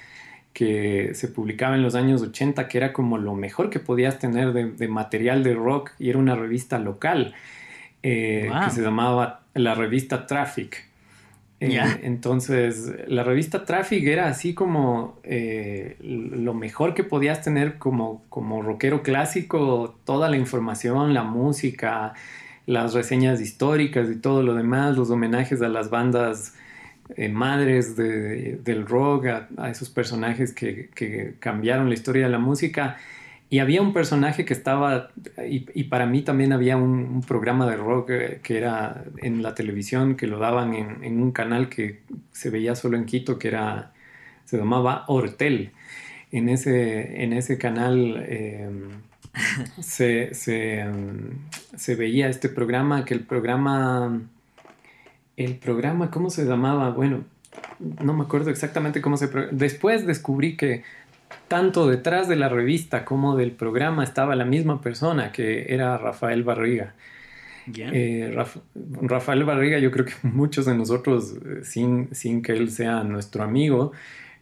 que se publicaba en los años 80 que era como lo mejor que podías tener de, de material de rock y era una revista local eh, que se llamaba la revista Traffic. Eh, entonces, la revista Traffic era así como eh, lo mejor que podías tener como, como rockero clásico, toda la información, la música, las reseñas históricas y todo lo demás, los homenajes a las bandas madres del rock, a, esos personajes que, cambiaron la historia de la música. Y había un personaje que estaba, y, para mí también había un, programa de rock eh, que era en la televisión, que lo daban en, un canal que se veía solo en Quito, que era, se llamaba Hortel. En ese, en ese canal em, se, em, se, veía este programa, que el programa, el programa, ¿cómo se llamaba? Bueno, no me acuerdo exactamente cómo se... Después descubrí que tanto detrás de la revista como del programa estaba la misma persona que era Rafael Barriga. Eh, Rafael Barriga, yo creo que muchos de nosotros, eh, sin, sin que él sea nuestro amigo,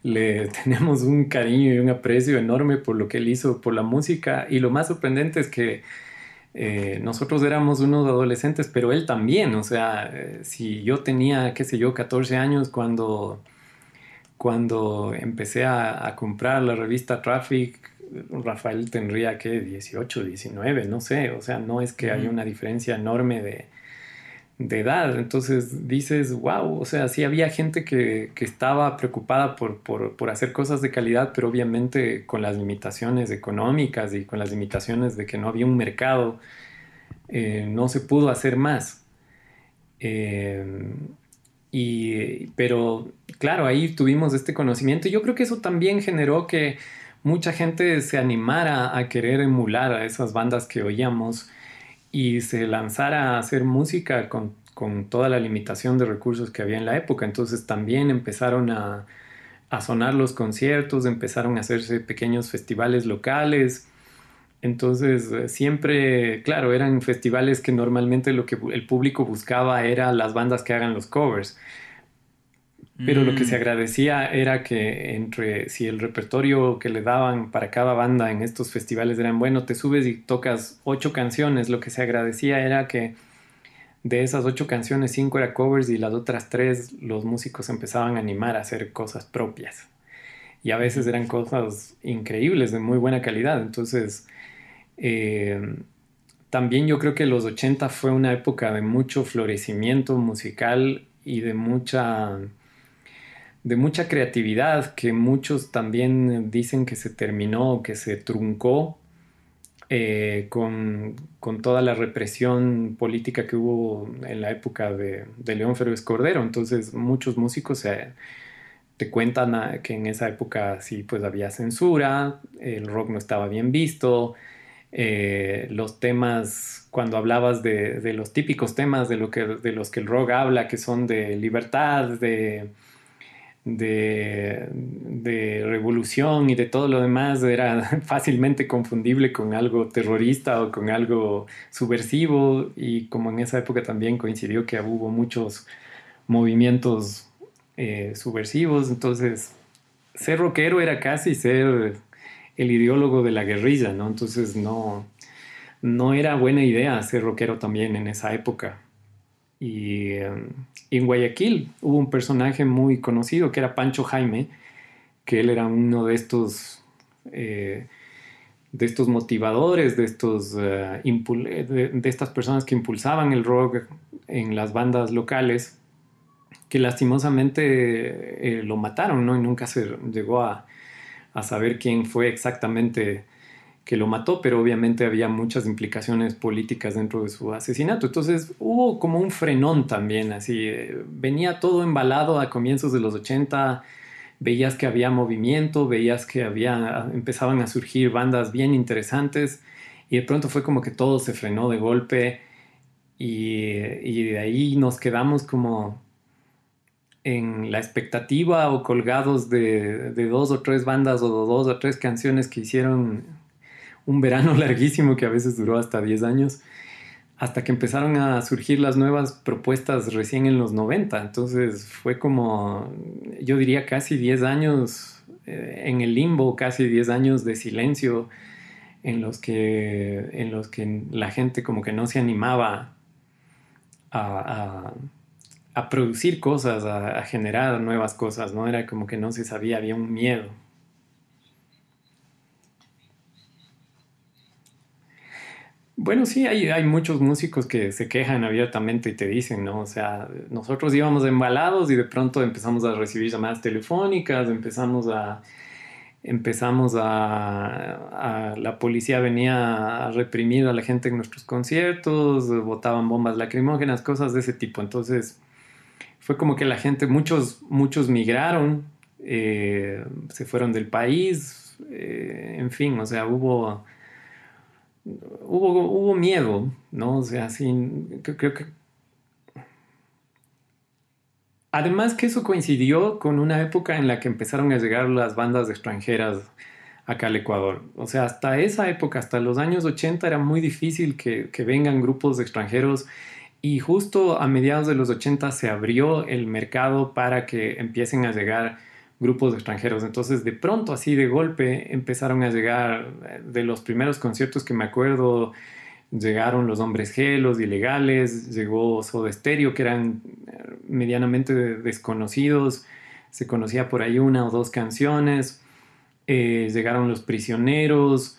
le tenemos un cariño y un aprecio enorme por lo que él hizo, por la música. Y lo más sorprendente es que eh, nosotros éramos unos adolescentes, pero él también. O sea, si yo tenía, qué sé yo, 14 años cuando cuando empecé a, comprar la revista Traffic, Rafael tendría que 18, 19, no sé, o sea, no es que haya una diferencia enorme de, edad. Entonces dices, wow, o sea, sí había gente que, estaba preocupada por, hacer cosas de calidad, pero obviamente con las limitaciones económicas y con las limitaciones de que no había un mercado, eh, no se pudo hacer más. Eh, y, pero claro, ahí tuvimos este conocimiento. Yo creo que eso también generó que mucha gente se animara a querer emular a esas bandas que oíamos y se lanzara a hacer música con, con toda la limitación de recursos que había en la época. Entonces también empezaron a, a sonar los conciertos, empezaron a hacerse pequeños festivales locales. Entonces, siempre, claro, eran festivales que normalmente lo que el público buscaba era las bandas que hagan los covers. Pero lo que se mm. agradecía era que entre si el repertorio que le daban para cada banda en estos festivales eran bueno, te subes y tocas ocho canciones, lo que se agradecía era que de esas ocho canciones, cinco eran covers y las otras tres los músicos empezaban a animar a hacer cosas propias. Y a veces eran cosas increíbles, de muy buena calidad. Entonces, eh, también yo creo que los 80 fue una época de mucho florecimiento musical y de mucha de mucha creatividad que muchos también dicen que se terminó, que se truncó eh, con, toda la represión política que hubo en la época de, León Férez Cordero. Entonces muchos músicos te cuentan que en esa época sí pues había censura, el rock no estaba bien visto, eh, los temas, cuando hablabas de, los típicos temas de, lo que, de los que el rock habla, que son de libertad, de, de, revolución y de todo lo demás, era fácilmente confundible con algo terrorista o con algo subversivo. Y como en esa época también coincidió que hubo muchos movimientos eh, subversivos, entonces ser rockero era casi ser el ideólogo de la guerrilla, ¿no? Entonces no, no era buena idea ser rockero también en esa época. Y em, en Guayaquil hubo un personaje muy conocido que era Pancho Jaime, que él era uno de estos, eh, de estos motivadores, de, estos, eh, de, estas personas que impulsaban el rock en las bandas locales, que lastimosamente eh, lo mataron, ¿no? Y nunca se llegó a, a saber quién fue exactamente que lo mató, pero obviamente había muchas implicaciones políticas dentro de su asesinato. Entonces hubo como un frenón también, así, eh, venía todo embalado a comienzos de los 80, veías que había movimiento, veías que había, empezaban a surgir bandas bien interesantes y de pronto fue como que todo se frenó de golpe y, y de ahí nos quedamos como en la expectativa o colgados de, dos o tres bandas o dos o tres canciones que hicieron un verano larguísimo que a veces duró hasta 10 años, hasta que empezaron a surgir las nuevas propuestas recién en los 90. Entonces fue como, yo diría, casi 10 años eh, en el limbo, casi 10 años de silencio en los que, en los que la gente como que no se animaba a, producir cosas, a, generar nuevas cosas, ¿no? Era como que no se sabía, había un miedo. Bueno, sí, hay, hay muchos músicos que se quejan abiertamente y te dicen, ¿no? O sea, nosotros íbamos embalados y de pronto empezamos a recibir llamadas telefónicas, empezamos a, empezamos a, la policía venía a reprimir a la gente en nuestros conciertos, botaban bombas lacrimógenas, cosas de ese tipo. Entonces fue como que la gente, muchos, muchos migraron, eh, se fueron del país, eh, en fin, o sea, hubo, hubo, hubo miedo, ¿no? O sea, sí, creo que Además que eso coincidió con una época en la que empezaron a llegar las bandas extranjeras acá al Ecuador. O sea, hasta esa época, hasta los años 80, era muy difícil que, vengan grupos extranjeros y justo a mediados de los 80 se abrió el mercado para que empiecen a llegar grupos extranjeros. Entonces, de pronto, así de golpe, empezaron a llegar eh, de los primeros conciertos que me acuerdo llegaron los hombres G, los ilegales, llegó Soda Stereo, que eran eh, medianamente desconocidos, se conocía por ahí una o dos canciones, eh, llegaron los prisioneros,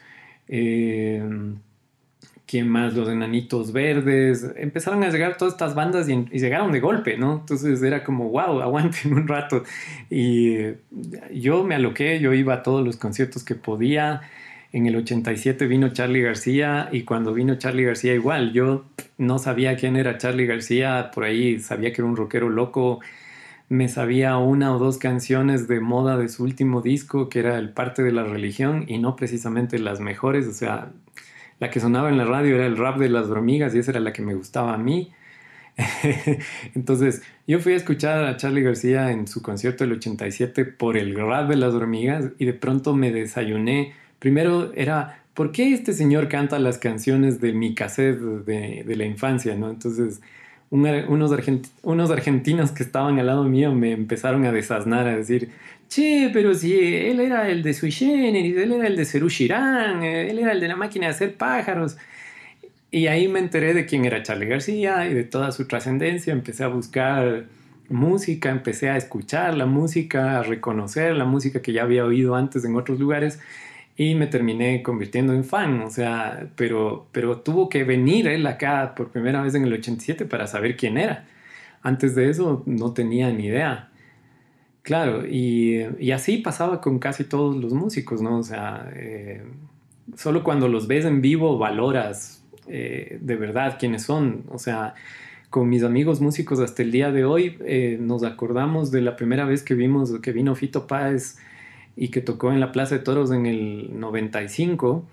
¿quién más? Los enanitos verdes, empezaron a llegar todas estas bandas y, llegaron de golpe, ¿no? Entonces era como, wow, aguanten un rato. Y yo me aloqué, yo iba a todos los conciertos que podía, en el 87 vino Charlie García y cuando vino Charlie García igual, yo no sabía quién era Charlie García, por ahí sabía que era un rockero loco, me sabía una o dos canciones de moda de su último disco, que era el parte de la religión y no precisamente las mejores, o sea, la que sonaba en la radio era el rap de las bromigas y esa era la que me gustaba a mí. Entonces, yo fui a escuchar a Charlie García en su concierto del 87 por el rap de las hormigas y de pronto me desayuné primero era, ¿por qué este señor canta las canciones de mi cassette de, la infancia? ¿no? Entonces, unos, unos argentinos que estaban al lado mío me empezaron a desasnar, a decir, che, pero si él era el de Sui Generis, él era el de Cerú él era el de la máquina de hacer pájaros. Y ahí me enteré de quién era Charlie García y de toda su trascendencia. Empecé a buscar música, empecé a escuchar la música, a reconocer la música que ya había oído antes en otros lugares y me terminé convirtiendo en fan, o sea, pero, pero tuvo que venir él acá por primera vez en el 87 para saber quién era. Antes de eso no tenía ni idea. Claro, y, y así pasaba con casi todos los músicos, ¿no? O sea, eh, solo cuando los ves en vivo valoras eh, de verdad quiénes son. O sea, con mis amigos músicos hasta el día de hoy eh, nos acordamos de la primera vez que vimos que vino Fito Páez y que tocó en la Plaza de Toros en el 95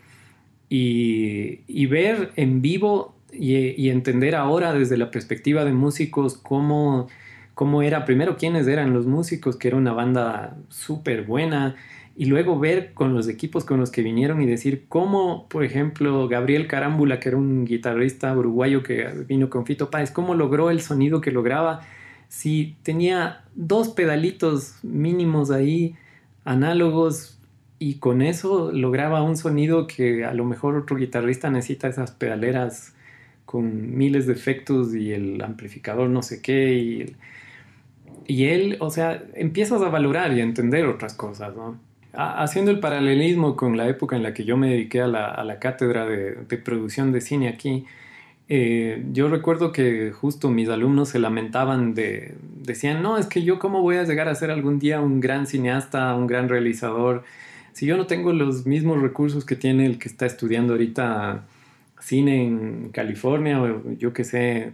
y, y ver en vivo y, entender ahora desde la perspectiva de músicos cómo, cómo era, primero quiénes eran los músicos, que era una banda súper buena, y luego ver con los equipos con los que vinieron y decir cómo, por ejemplo, Gabriel Carámbula, que era un guitarrista uruguayo que vino con Fito Páez, cómo logró el sonido que lograba. Si tenía dos pedalitos mínimos ahí análogos y con eso lograba un sonido que a lo mejor otro guitarrista necesita esas pedaleras con miles de efectos y el amplificador no sé qué y, y él, o sea, empiezas a valorar y a entender otras cosas, ¿no? Haciendo el paralelismo con la época en la que yo me dediqué a la, cátedra de, producción de cine aquí, eh, yo recuerdo que justo mis alumnos se lamentaban de, decían, no, es que yo cómo voy a llegar a ser algún día un gran cineasta, un gran realizador, si yo no tengo los mismos recursos que tiene el que está estudiando ahorita cine en California o yo qué sé.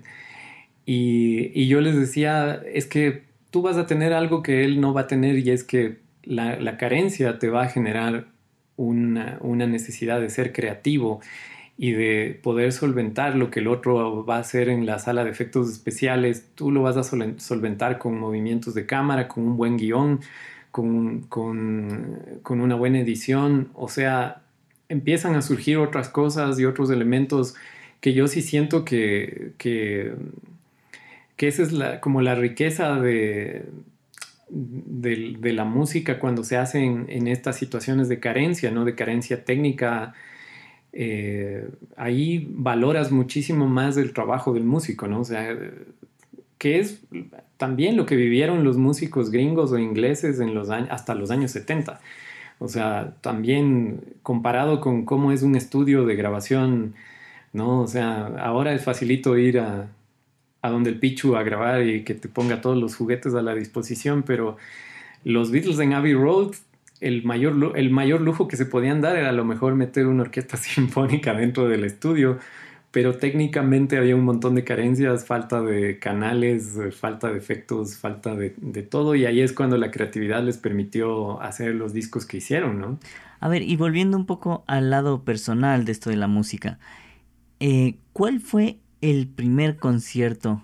Y, yo les decía, es que tú vas a tener algo que él no va a tener y es que la, carencia te va a generar una, necesidad de ser creativo y de poder solventar lo que el otro va a hacer en la sala de efectos especiales, tú lo vas a solventar con movimientos de cámara, con un buen guion, con, con, una buena edición, o sea, empiezan a surgir otras cosas y otros elementos que yo sí siento que, que esa es como la riqueza de, de, la música cuando se hace en, en, estas situaciones de carencia, ¿no? De carencia técnica, eh, ahí valoras muchísimo más el trabajo del músico, ¿no? O sea, que es también lo que vivieron los músicos gringos o ingleses en los años, hasta los años 70. O sea, también comparado con cómo es un estudio de grabación, ¿no? O sea, ahora es facilito ir a, a donde el Pichu a grabar y que te ponga todos los juguetes a la disposición, pero los Beatles en Abbey Road, el mayor, el mayor lujo que se podían dar era a lo mejor meter una orquesta sinfónica dentro del estudio, pero técnicamente había un montón de carencias, falta de canales, falta de efectos, falta de, todo, y ahí es cuando la creatividad les permitió hacer los discos que hicieron, ¿no? A ver, y volviendo un poco al lado personal de esto de la música, eh, ¿cuál fue el primer concierto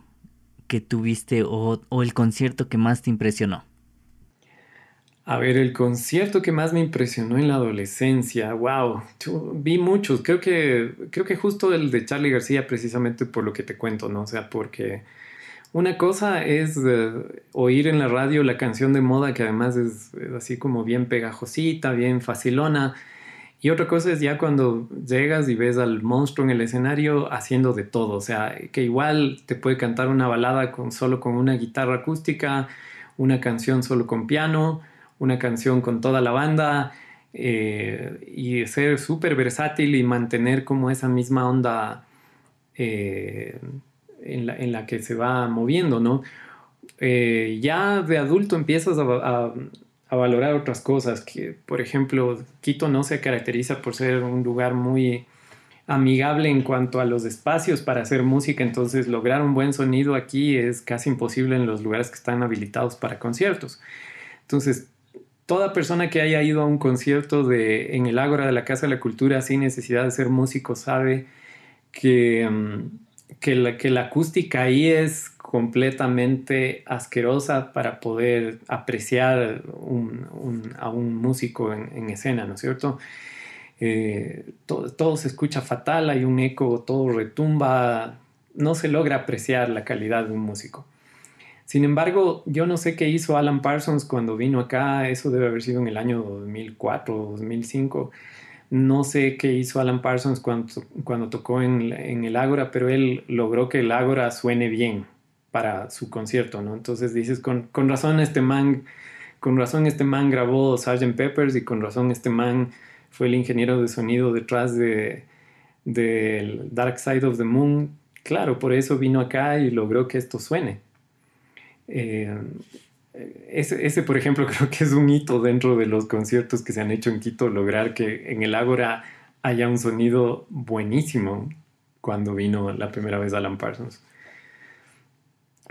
que tuviste o, el concierto que más te impresionó? A ver, el concierto que más me impresionó en la adolescencia, wow, vi muchos, creo que, creo que justo el de Charlie García precisamente por lo que te cuento, ¿no? O sea, porque una cosa es eh, oír en la radio la canción de moda que además es así como bien pegajosita, bien facilona, y otra cosa es ya cuando llegas y ves al monstruo en el escenario haciendo de todo, o sea, que igual te puede cantar una balada con, solo con una guitarra acústica, una canción solo con piano, una canción con toda la banda, eh, y ser súper versátil y mantener como esa misma onda eh, en, la, que se va moviendo, ¿no? Eh, ya de adulto empiezas a a valorar otras cosas, que por ejemplo Quito no se caracteriza por ser un lugar muy amigable en cuanto a los espacios para hacer música, entonces lograr un buen sonido aquí es casi imposible en los lugares que están habilitados para conciertos. Entonces, toda persona que haya ido a un concierto de, en el Ágora de la Casa de la Cultura sin necesidad de ser músico sabe que, mm, que, la, que la acústica ahí es completamente asquerosa para poder apreciar a un músico en, escena, ¿no es cierto? Eh, todo, se escucha fatal, hay un eco, todo retumba, no se logra apreciar la calidad de un músico. Sin embargo, yo no sé qué hizo Alan Parsons cuando vino acá, eso debe haber sido en el año 2004 o 2005. No sé qué hizo Alan Parsons cuando, cuando tocó en, en el Ágora, pero él logró que el Ágora suene bien para su concierto, ¿no? Entonces dices, con, razón este man, con razón este man grabó Sgt. Peppers y con razón este man fue el ingeniero de sonido detrás de del Dark Side of the Moon. Claro, por eso vino acá y logró que esto suene. Eh, ese, ese, por ejemplo, creo que es un hito dentro de los conciertos que se han hecho en Quito, lograr que en el Ágora haya un sonido buenísimo cuando vino la primera vez Alan Parsons.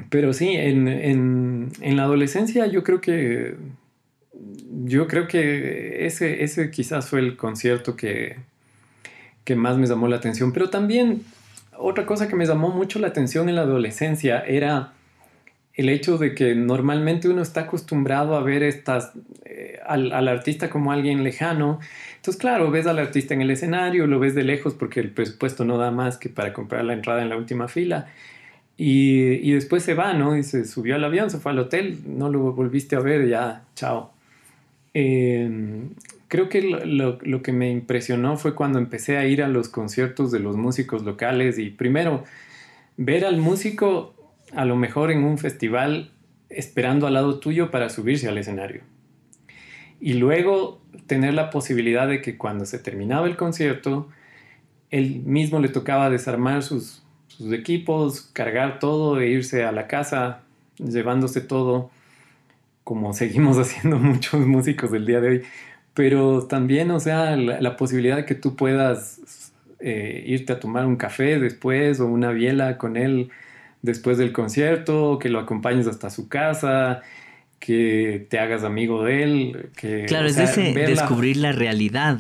Pero sí, en, en, en, la adolescencia yo creo que yo creo que ese, ese quizás fue el concierto que, que más me llamó la atención. Pero también otra cosa que me llamó mucho la atención en la adolescencia era el hecho de que normalmente uno está acostumbrado a ver estas, eh, al, al, artista como alguien lejano. Entonces, claro, ves al artista en el escenario, lo ves de lejos porque el presupuesto no da más que para comprar la entrada en la última fila. Y, después se va, ¿no? Y se subió al avión, se fue al hotel, no lo volviste a ver, ya, chao. Em, creo que lo, lo, que me impresionó fue cuando empecé a ir a los conciertos de los músicos locales y primero ver al músico a lo mejor en un festival esperando al lado tuyo para subirse al escenario. Y luego tener la posibilidad de que cuando se terminaba el concierto, él mismo le tocaba desarmar sus sus equipos, cargar todo e irse a la casa llevándose todo, como seguimos haciendo muchos músicos del día de hoy. Pero también, o sea, la, posibilidad de que tú puedas eh, irte a tomar un café después o una biela con él después del concierto, que lo acompañes hasta su casa, que te hagas amigo de él. Que, claro, es ese descubrir la realidad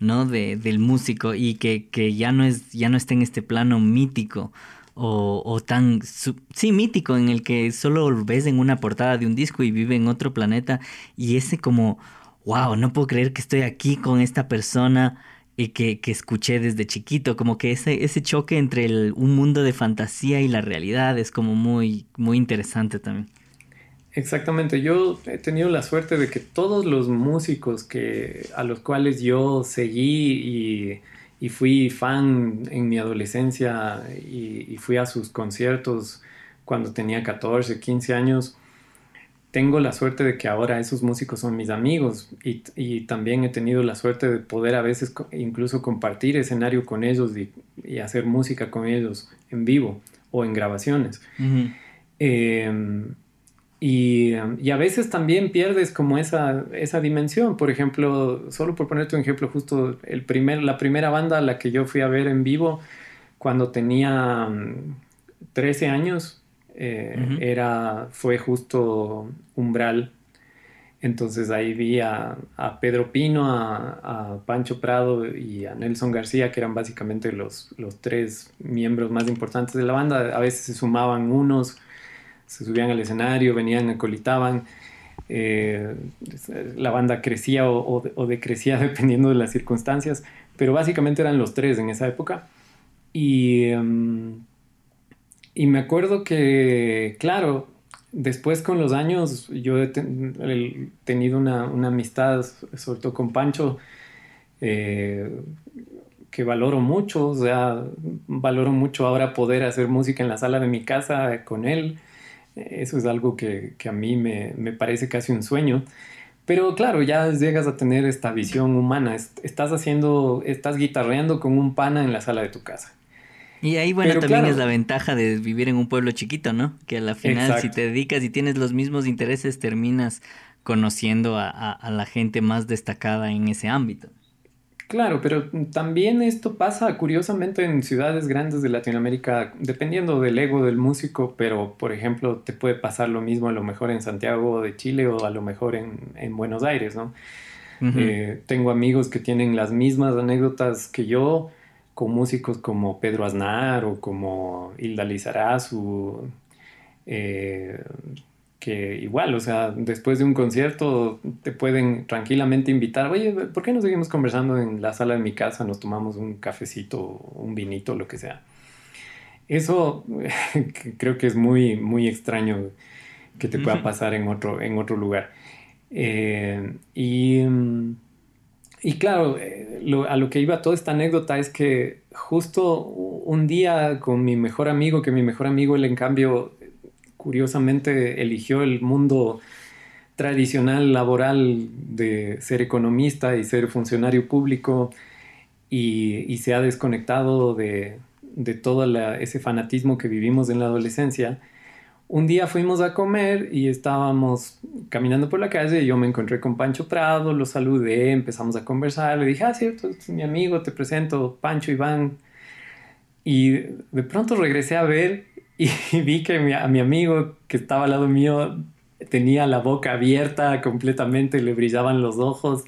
¿no? De, del músico y que, que, ya, no es, ya no está en este plano mítico o, o tan, sí, mítico en el que solo ves en una portada de un disco y vive en otro planeta y ese como, wow, no puedo creer que estoy aquí con esta persona y que, que escuché desde chiquito, como que ese, ese choque entre el, un mundo de fantasía y la realidad es como muy, muy interesante también. Exactamente, yo he tenido la suerte de que todos los músicos que, a los cuales yo seguí y, y fui fan en mi adolescencia y, fui a sus conciertos cuando tenía 14, 15 años. Tengo la suerte de que ahora esos músicos son mis amigos y, también he tenido la suerte de poder a veces incluso compartir escenario con ellos y, hacer música con ellos en vivo o en grabaciones. Y, a veces también pierdes como esa, esa dimensión. Por ejemplo, solo por ponerte un ejemplo, justo el primer, la primera banda a la que yo fui a ver en vivo cuando tenía 13 mm, años, eh, era, fue justo Umbral. Entonces ahí vi a, Pedro Pino, a, a, Pancho Prado y a Nelson García, que eran básicamente los, los tres miembros más importantes de la banda. A veces se sumaban unos se subían al escenario, venían, acolitaban. Eh, la banda crecía o, decrecía dependiendo de las circunstancias, pero básicamente eran los tres en esa época. Y, em, y me acuerdo que, claro, después con los años yo he tenido una, amistad, sobre todo con Pancho, eh, que valoro mucho, o sea, valoro mucho ahora poder hacer música en la sala de mi casa con él. Eso es algo que, a mí me, parece casi un sueño. Pero claro, ya llegas a tener esta visión humana. Estás haciendo, estás guitarreando con un pana en la sala de tu casa. Y ahí, bueno, también es la ventaja de vivir en un pueblo chiquito, ¿no? Que a la final, si te dedicas y tienes los mismos intereses, terminas conociendo a la gente más destacada en ese ámbito. Claro, pero también esto pasa curiosamente en ciudades grandes de Latinoamérica, dependiendo del ego del músico, pero por ejemplo te puede pasar lo mismo a lo mejor en Santiago de Chile o a lo mejor en, Buenos Aires, ¿no? Eh, tengo amigos que tienen las mismas anécdotas que yo con músicos como Pedro Aznar o como Hilda Lizarazu, eh, que igual, o sea, después de un concierto te pueden tranquilamente invitar, oye, ¿por qué no seguimos conversando en la sala de mi casa? Nos tomamos un cafecito, un vinito, lo que sea. Eso creo que es muy, muy extraño que te pueda pasar en otro, en otro lugar. Eh, y, y, claro, eh, a lo que iba toda esta anécdota es que justo un día con mi mejor amigo, que mi mejor amigo, él en cambio curiosamente eligió el mundo tradicional laboral de ser economista y ser funcionario público y, se ha desconectado de, todo ese fanatismo que vivimos en la adolescencia. Un día fuimos a comer y estábamos caminando por la calle y yo me encontré con Pancho Prado, lo saludé, empezamos a conversar, le dije, ah, cierto, es mi amigo, te presento, Pancho Iván. Y de pronto regresé a ver y vi que mi, a mi amigo que estaba al lado mío tenía la boca abierta completamente, le brillaban los ojos,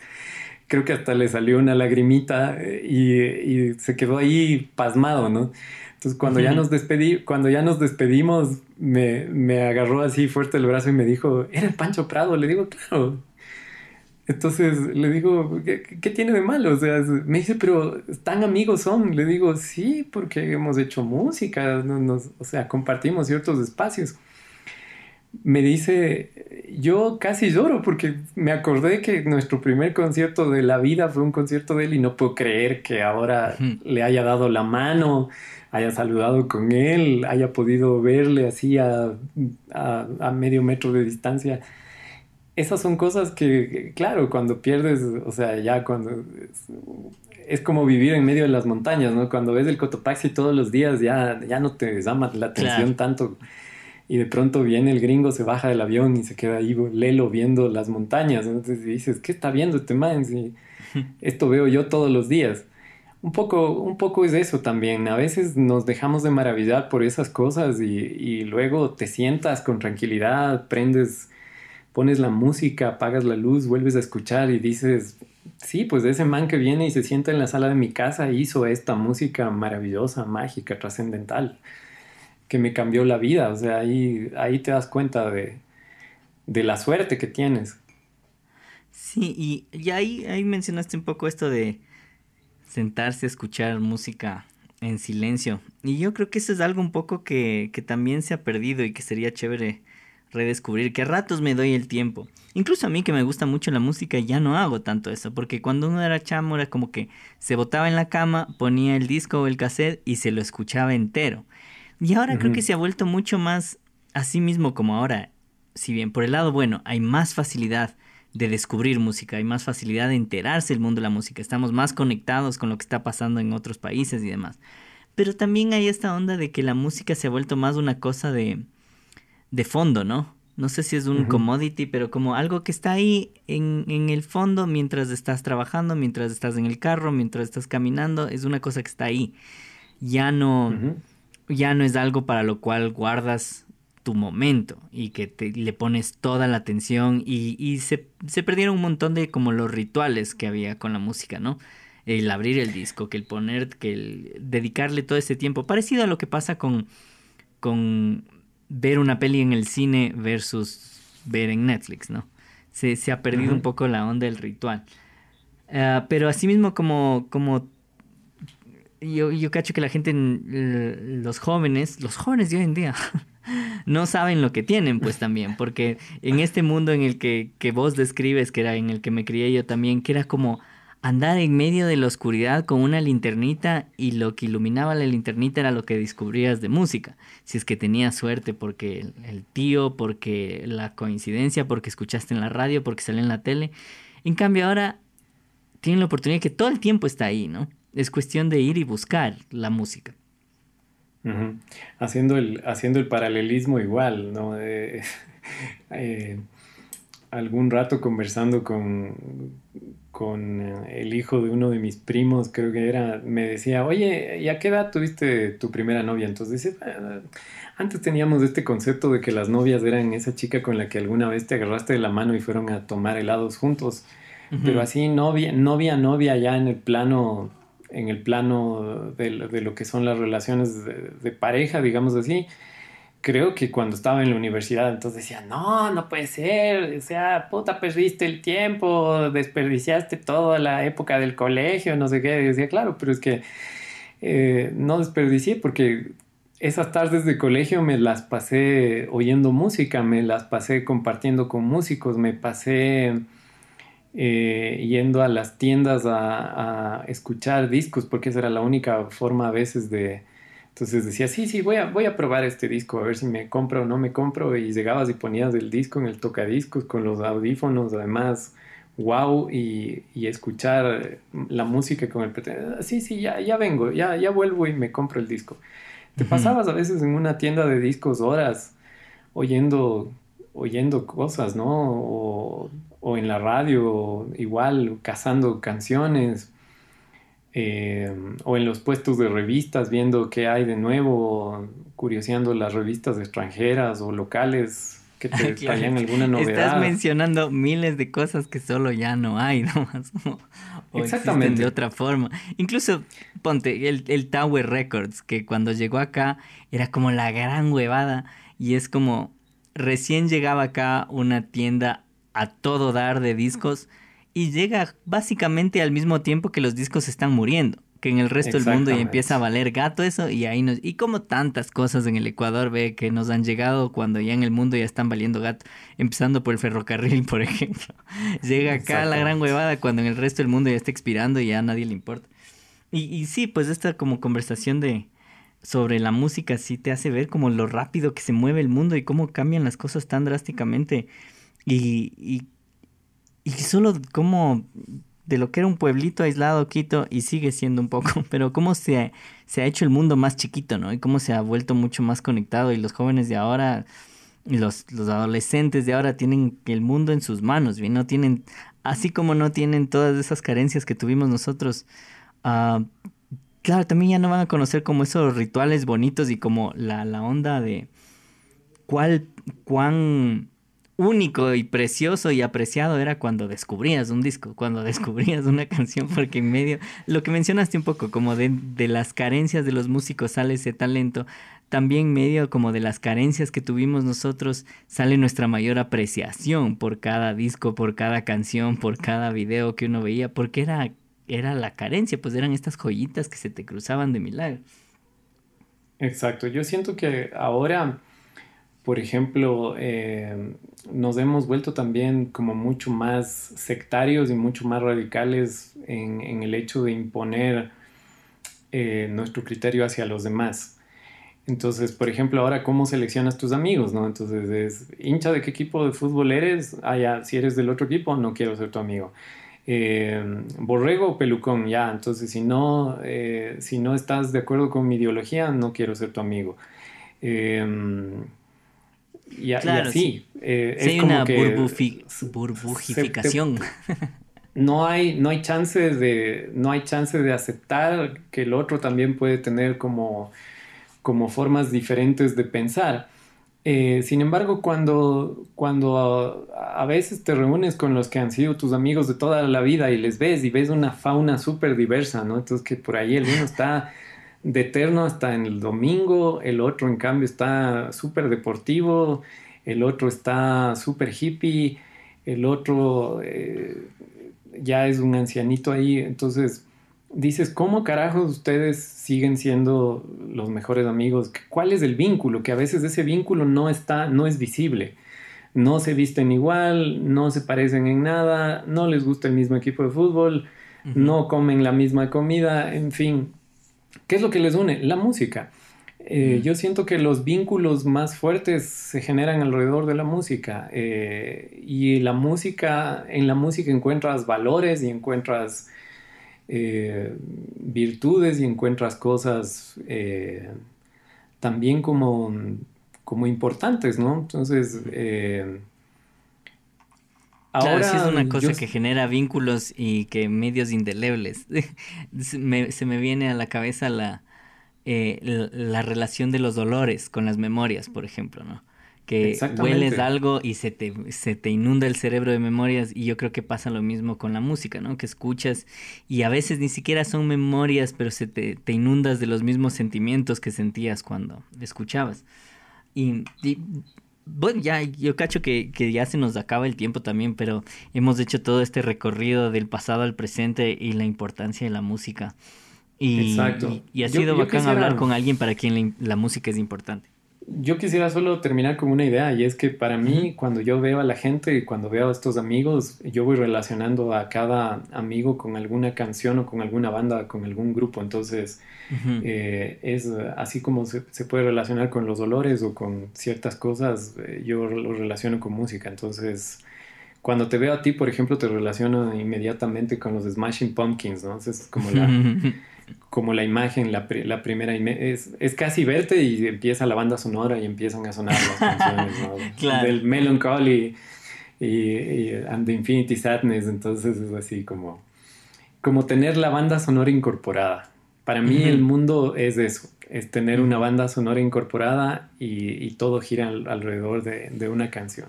creo que hasta le salió una lagrimita eh, y, se quedó ahí pasmado, ¿no? Entonces cuando ya nos despedí, cuando ya nos despedimos, me, me agarró así fuerte el brazo y me dijo, era el Pancho Prado, le digo, claro, entonces le digo, ¿qué, tiene de malo? O sea, me dice, pero tan amigos son. Le digo, sí, porque hemos hecho música, o sea, compartimos ciertos espacios. Me dice, yo casi lloro porque me acordé que nuestro primer concierto de la vida fue un concierto de él y no puedo creer que ahora le haya dado la mano, haya saludado con él, haya podido verle así a medio metro de distancia esas son cosas que, claro, cuando pierdes, o sea, ya cuando... Es, como vivir en medio de las montañas, ¿no? Cuando ves el Cotopaxi todos los días ya, ya no te llama la atención tanto. Y de pronto viene el gringo, se baja del avión y se queda ahí lelo viendo las montañas. Entonces dices, ¿qué está viendo este man? Si esto veo yo todos los días. Un poco, un poco es eso también. A veces nos dejamos de maravillar por esas cosas y, y luego te sientas con tranquilidad, prendes pones la música, apagas la luz, vuelves a escuchar y dices, sí, pues ese man que viene y se sienta en la sala de mi casa hizo esta música maravillosa, mágica, trascendental, que me cambió la vida. O sea, ahí, ahí te das cuenta de, de la suerte que tienes. Sí, y, ahí, ahí mencionaste un poco esto de sentarse a escuchar música en silencio. Y yo creo que eso es algo un poco que, que también se ha perdido y que sería chévere redescubrir, que a ratos me doy el tiempo. Incluso a mí que me gusta mucho la música ya no hago tanto eso, porque cuando uno era chamo era como que se botaba en la cama, ponía el disco o el cassette y se lo escuchaba entero. Y ahora creo que se ha vuelto mucho más así mismo como ahora. Si bien por el lado bueno hay más facilidad de descubrir música, hay más facilidad de enterarse del mundo de la música, estamos más conectados con lo que está pasando en otros países y demás. Pero también hay esta onda de que la música se ha vuelto más una cosa de, de fondo, ¿no? No sé si es un commodity, pero como algo que está ahí en, en, el fondo mientras estás trabajando, mientras estás en el carro, mientras estás caminando, es una cosa que está ahí. Ya no, ya no es algo para lo cual guardas tu momento y que te, le pones toda la atención y, y se, se, perdieron un montón de como los rituales que había con la música, ¿no? El abrir el disco, que el poner, que el dedicarle todo ese tiempo, parecido a lo que pasa con, con ver una peli en el cine versus ver en Netflix, ¿no? Se, se ha perdido un poco la onda del ritual. Uh, pero asimismo como, como yo, yo cacho que la gente, los jóvenes, los jóvenes de hoy en día, no saben lo que tienen, pues también, porque en este mundo en el que, que vos describes, que era en el que me crié yo también, que era como andar en medio de la oscuridad con una linternita y lo que iluminaba la linternita era lo que descubrías de música. Si es que tenías suerte porque el, tío, porque la coincidencia, porque escuchaste en la radio, porque salió en la tele. En cambio ahora tienen la oportunidad que todo el tiempo está ahí, ¿no? Es cuestión de ir y buscar la música. haciendo, el, haciendo el paralelismo igual, ¿no? Eh, eh, algún rato conversando con, con el hijo de uno de mis primos, creo que era, me decía, oye, ¿y a qué edad tuviste tu primera novia? Entonces dice, ah, antes teníamos este concepto de que las novias eran esa chica con la que alguna vez te agarraste de la mano y fueron a tomar helados juntos, pero así novia, novia, novia ya en el plano en el plano de, lo que son las relaciones de, pareja, digamos así, creo que cuando estaba en la universidad, entonces decía, no, no puede ser, o sea, puta, perdiste el tiempo, desperdiciaste toda la época del colegio, no sé qué, decía, claro, pero es que eh, no desperdicié porque esas tardes de colegio me las pasé oyendo música, me las pasé compartiendo con músicos, me pasé eh, yendo a las tiendas a, escuchar discos, porque esa era la única forma a veces de... Entonces decía, sí, sí, voy a, voy a probar este disco, a ver si me compro o no me compro. Y llegabas y ponías el disco en el tocadiscos con los audífonos, además, wow, y, y escuchar la música con el... Sí, sí, ya, ya vengo, ya, ya vuelvo y me compro el disco. Te pasabas a veces en una tienda de discos horas oyendo, oyendo cosas, ¿no? O o en la radio, igual cazando canciones, eh, o en los puestos de revistas, viendo qué hay de nuevo, curioseando las revistas extranjeras o locales que te traían alguna novedad. Estás mencionando miles de cosas que solo ya no hay, ¿no? o Exactamente. de otra forma. Incluso, ponte, el, el Tower Records, que cuando llegó acá era como la gran huevada y es como recién llegaba acá una tienda a todo dar de discos y llega básicamente al mismo tiempo que los discos están muriendo, que en el resto del mundo ya empieza a valer gato eso y ahí nos y como tantas cosas en el Ecuador ve que nos han llegado cuando ya en el mundo ya están valiendo gato, empezando por el ferrocarril, por ejemplo. Llega acá la gran huevada cuando en el resto del mundo ya está expirando y ya a nadie le importa. Y, y sí, pues esta como conversación de sobre la música sí te hace ver como lo rápido que se mueve el mundo y cómo cambian las cosas tan drásticamente y, y, y solo como de lo que era un pueblito aislado Quito y sigue siendo un poco, pero cómo se, se ha hecho el mundo más chiquito, ¿no? Y cómo se ha vuelto mucho más conectado y los jóvenes de ahora, los, los adolescentes de ahora tienen el mundo en sus manos, ¿bien? No tienen, así como no tienen todas esas carencias que tuvimos nosotros, uh, claro, también ya no van a conocer como esos rituales bonitos y como la, la onda de cuál, cuán único y precioso y apreciado era cuando descubrías un disco, cuando descubrías una canción, porque en medio, lo que mencionaste un poco, como de, de las carencias de los músicos sale ese talento, también medio como de las carencias que tuvimos nosotros sale nuestra mayor apreciación por cada disco, por cada canción, por cada video que uno veía, porque era, era la carencia, pues eran estas joyitas que se te cruzaban de milagro. Exacto, yo siento que ahora por ejemplo, eh, nos hemos vuelto también como mucho más sectarios y mucho más radicales en, el hecho de imponer eh, nuestro criterio hacia los demás. Entonces, por ejemplo, ahora, ¿cómo seleccionas tus amigos? ¿no? Entonces, es hincha de qué equipo de fútbol eres. Ah, ya, si eres del otro equipo, no quiero ser tu amigo. Eh, borrego o pelucón, ya. Entonces, si no, si no estás de acuerdo con mi ideología, no quiero ser tu amigo. Y, así. Eh, hay una burbujificación. no hay, no hay chance de, no hay chance de aceptar que el otro también puede tener como, como formas diferentes de pensar. Eh, sin embargo, cuando, cuando a, veces te reúnes con los que han sido tus amigos de toda la vida y les ves y ves una fauna súper diversa, ¿no? Entonces que por ahí el uno está de eterno hasta en el domingo, el otro en cambio está súper deportivo, el otro está súper hippie, el otro eh, ya es un ancianito ahí, entonces dices, ¿cómo carajos ustedes siguen siendo los mejores amigos? ¿Cuál es el vínculo? Que a veces ese vínculo no está, no es visible. No se visten igual, no se parecen en nada, no les gusta el mismo equipo de fútbol, no comen la misma comida, en fin, ¿Qué es lo que les une? La música. Eh, yo siento que los vínculos más fuertes se generan alrededor de la música eh, y la música, en la música encuentras valores y encuentras eh, virtudes y encuentras cosas también como, como importantes, ¿no? Entonces, Ahora, sí es una cosa que genera vínculos y que medios indelebles. se, me, viene a la cabeza la, eh, la, relación de los dolores con las memorias, por ejemplo, ¿no? Que hueles algo y se te, se te inunda el cerebro de memorias y yo creo que pasa lo mismo con la música, ¿no? Que escuchas y a veces ni siquiera son memorias, pero se te, te inundas de los mismos sentimientos que sentías cuando escuchabas. y bueno, ya yo cacho que, ya se nos acaba el tiempo también, pero hemos hecho todo este recorrido del pasado al presente y la importancia de la música. Y, Exacto. y, ha sido bacán hablar con alguien para quien la música es importante. Yo quisiera solo terminar con una idea y es que para mí cuando yo veo a la gente y cuando veo a estos amigos, yo voy relacionando a cada amigo con alguna canción o con alguna banda, con algún grupo. Entonces eh, es así como se, puede relacionar con los dolores o con ciertas cosas, eh, yo lo relaciono con música. Entonces cuando te veo a ti, por ejemplo, te relaciono inmediatamente con los Smashing Pumpkins, ¿no? es como la... como la imagen, la, la primera es, es, casi verte y empieza la banda sonora y empiezan a sonar las canciones ¿no? del Melancholy y, y, And the Infinity Sadness, entonces es así como, como tener la banda sonora incorporada. Para mí el mundo es eso, es tener una banda sonora incorporada y, y todo gira alrededor de, de una canción.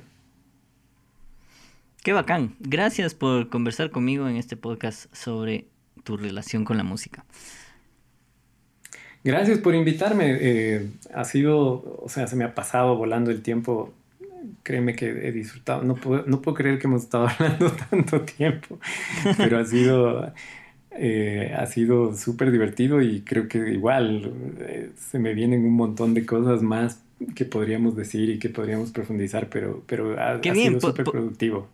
Qué bacán. Gracias por conversar conmigo en este podcast sobre tu relación con la música. Gracias por invitarme. Eh, ha sido, o sea, se me ha pasado volando el tiempo. Créeme que he disfrutado. No puedo, no puedo creer que hemos estado hablando tanto tiempo, pero ha sido, eh, ha sido súper divertido y creo que igual eh, se me vienen un montón de cosas más que podríamos decir y que podríamos profundizar, pero, pero ha, sido súper productivo.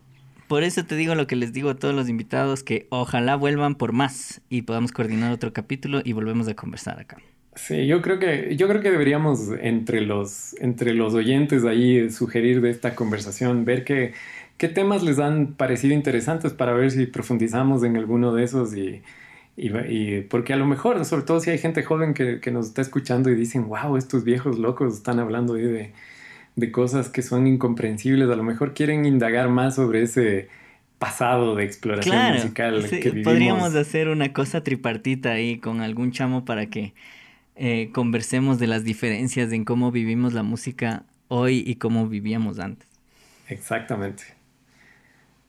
Por eso te digo lo que les digo a todos los invitados, que ojalá vuelvan por más y podamos coordinar otro capítulo y volvemos a conversar acá. Sí, yo creo que, yo creo que deberíamos entre los, entre los oyentes ahí sugerir de esta conversación, ver qué, qué temas les han parecido interesantes para ver si profundizamos en alguno de esos y, y, porque a lo mejor, sobre todo si hay gente joven que, que, nos está escuchando y dicen, wow, estos viejos locos están hablando ahí de, de cosas que son incomprensibles, a lo mejor quieren indagar más sobre ese pasado de exploración musical que vivimos. Podríamos hacer una cosa tripartita ahí con algún chamo para que eh, conversemos de las diferencias en cómo vivimos la música hoy y cómo vivíamos antes. Exactamente.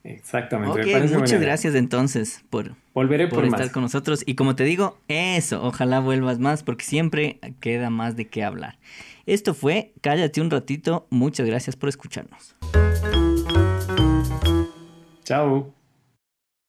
Exactamente. muchas gracias entonces por, Volveré por, estar con nosotros. Y como te digo, eso, ojalá vuelvas más porque siempre queda más de qué hablar. Esto fue Cállate un ratito. Muchas gracias por escucharnos. Chao.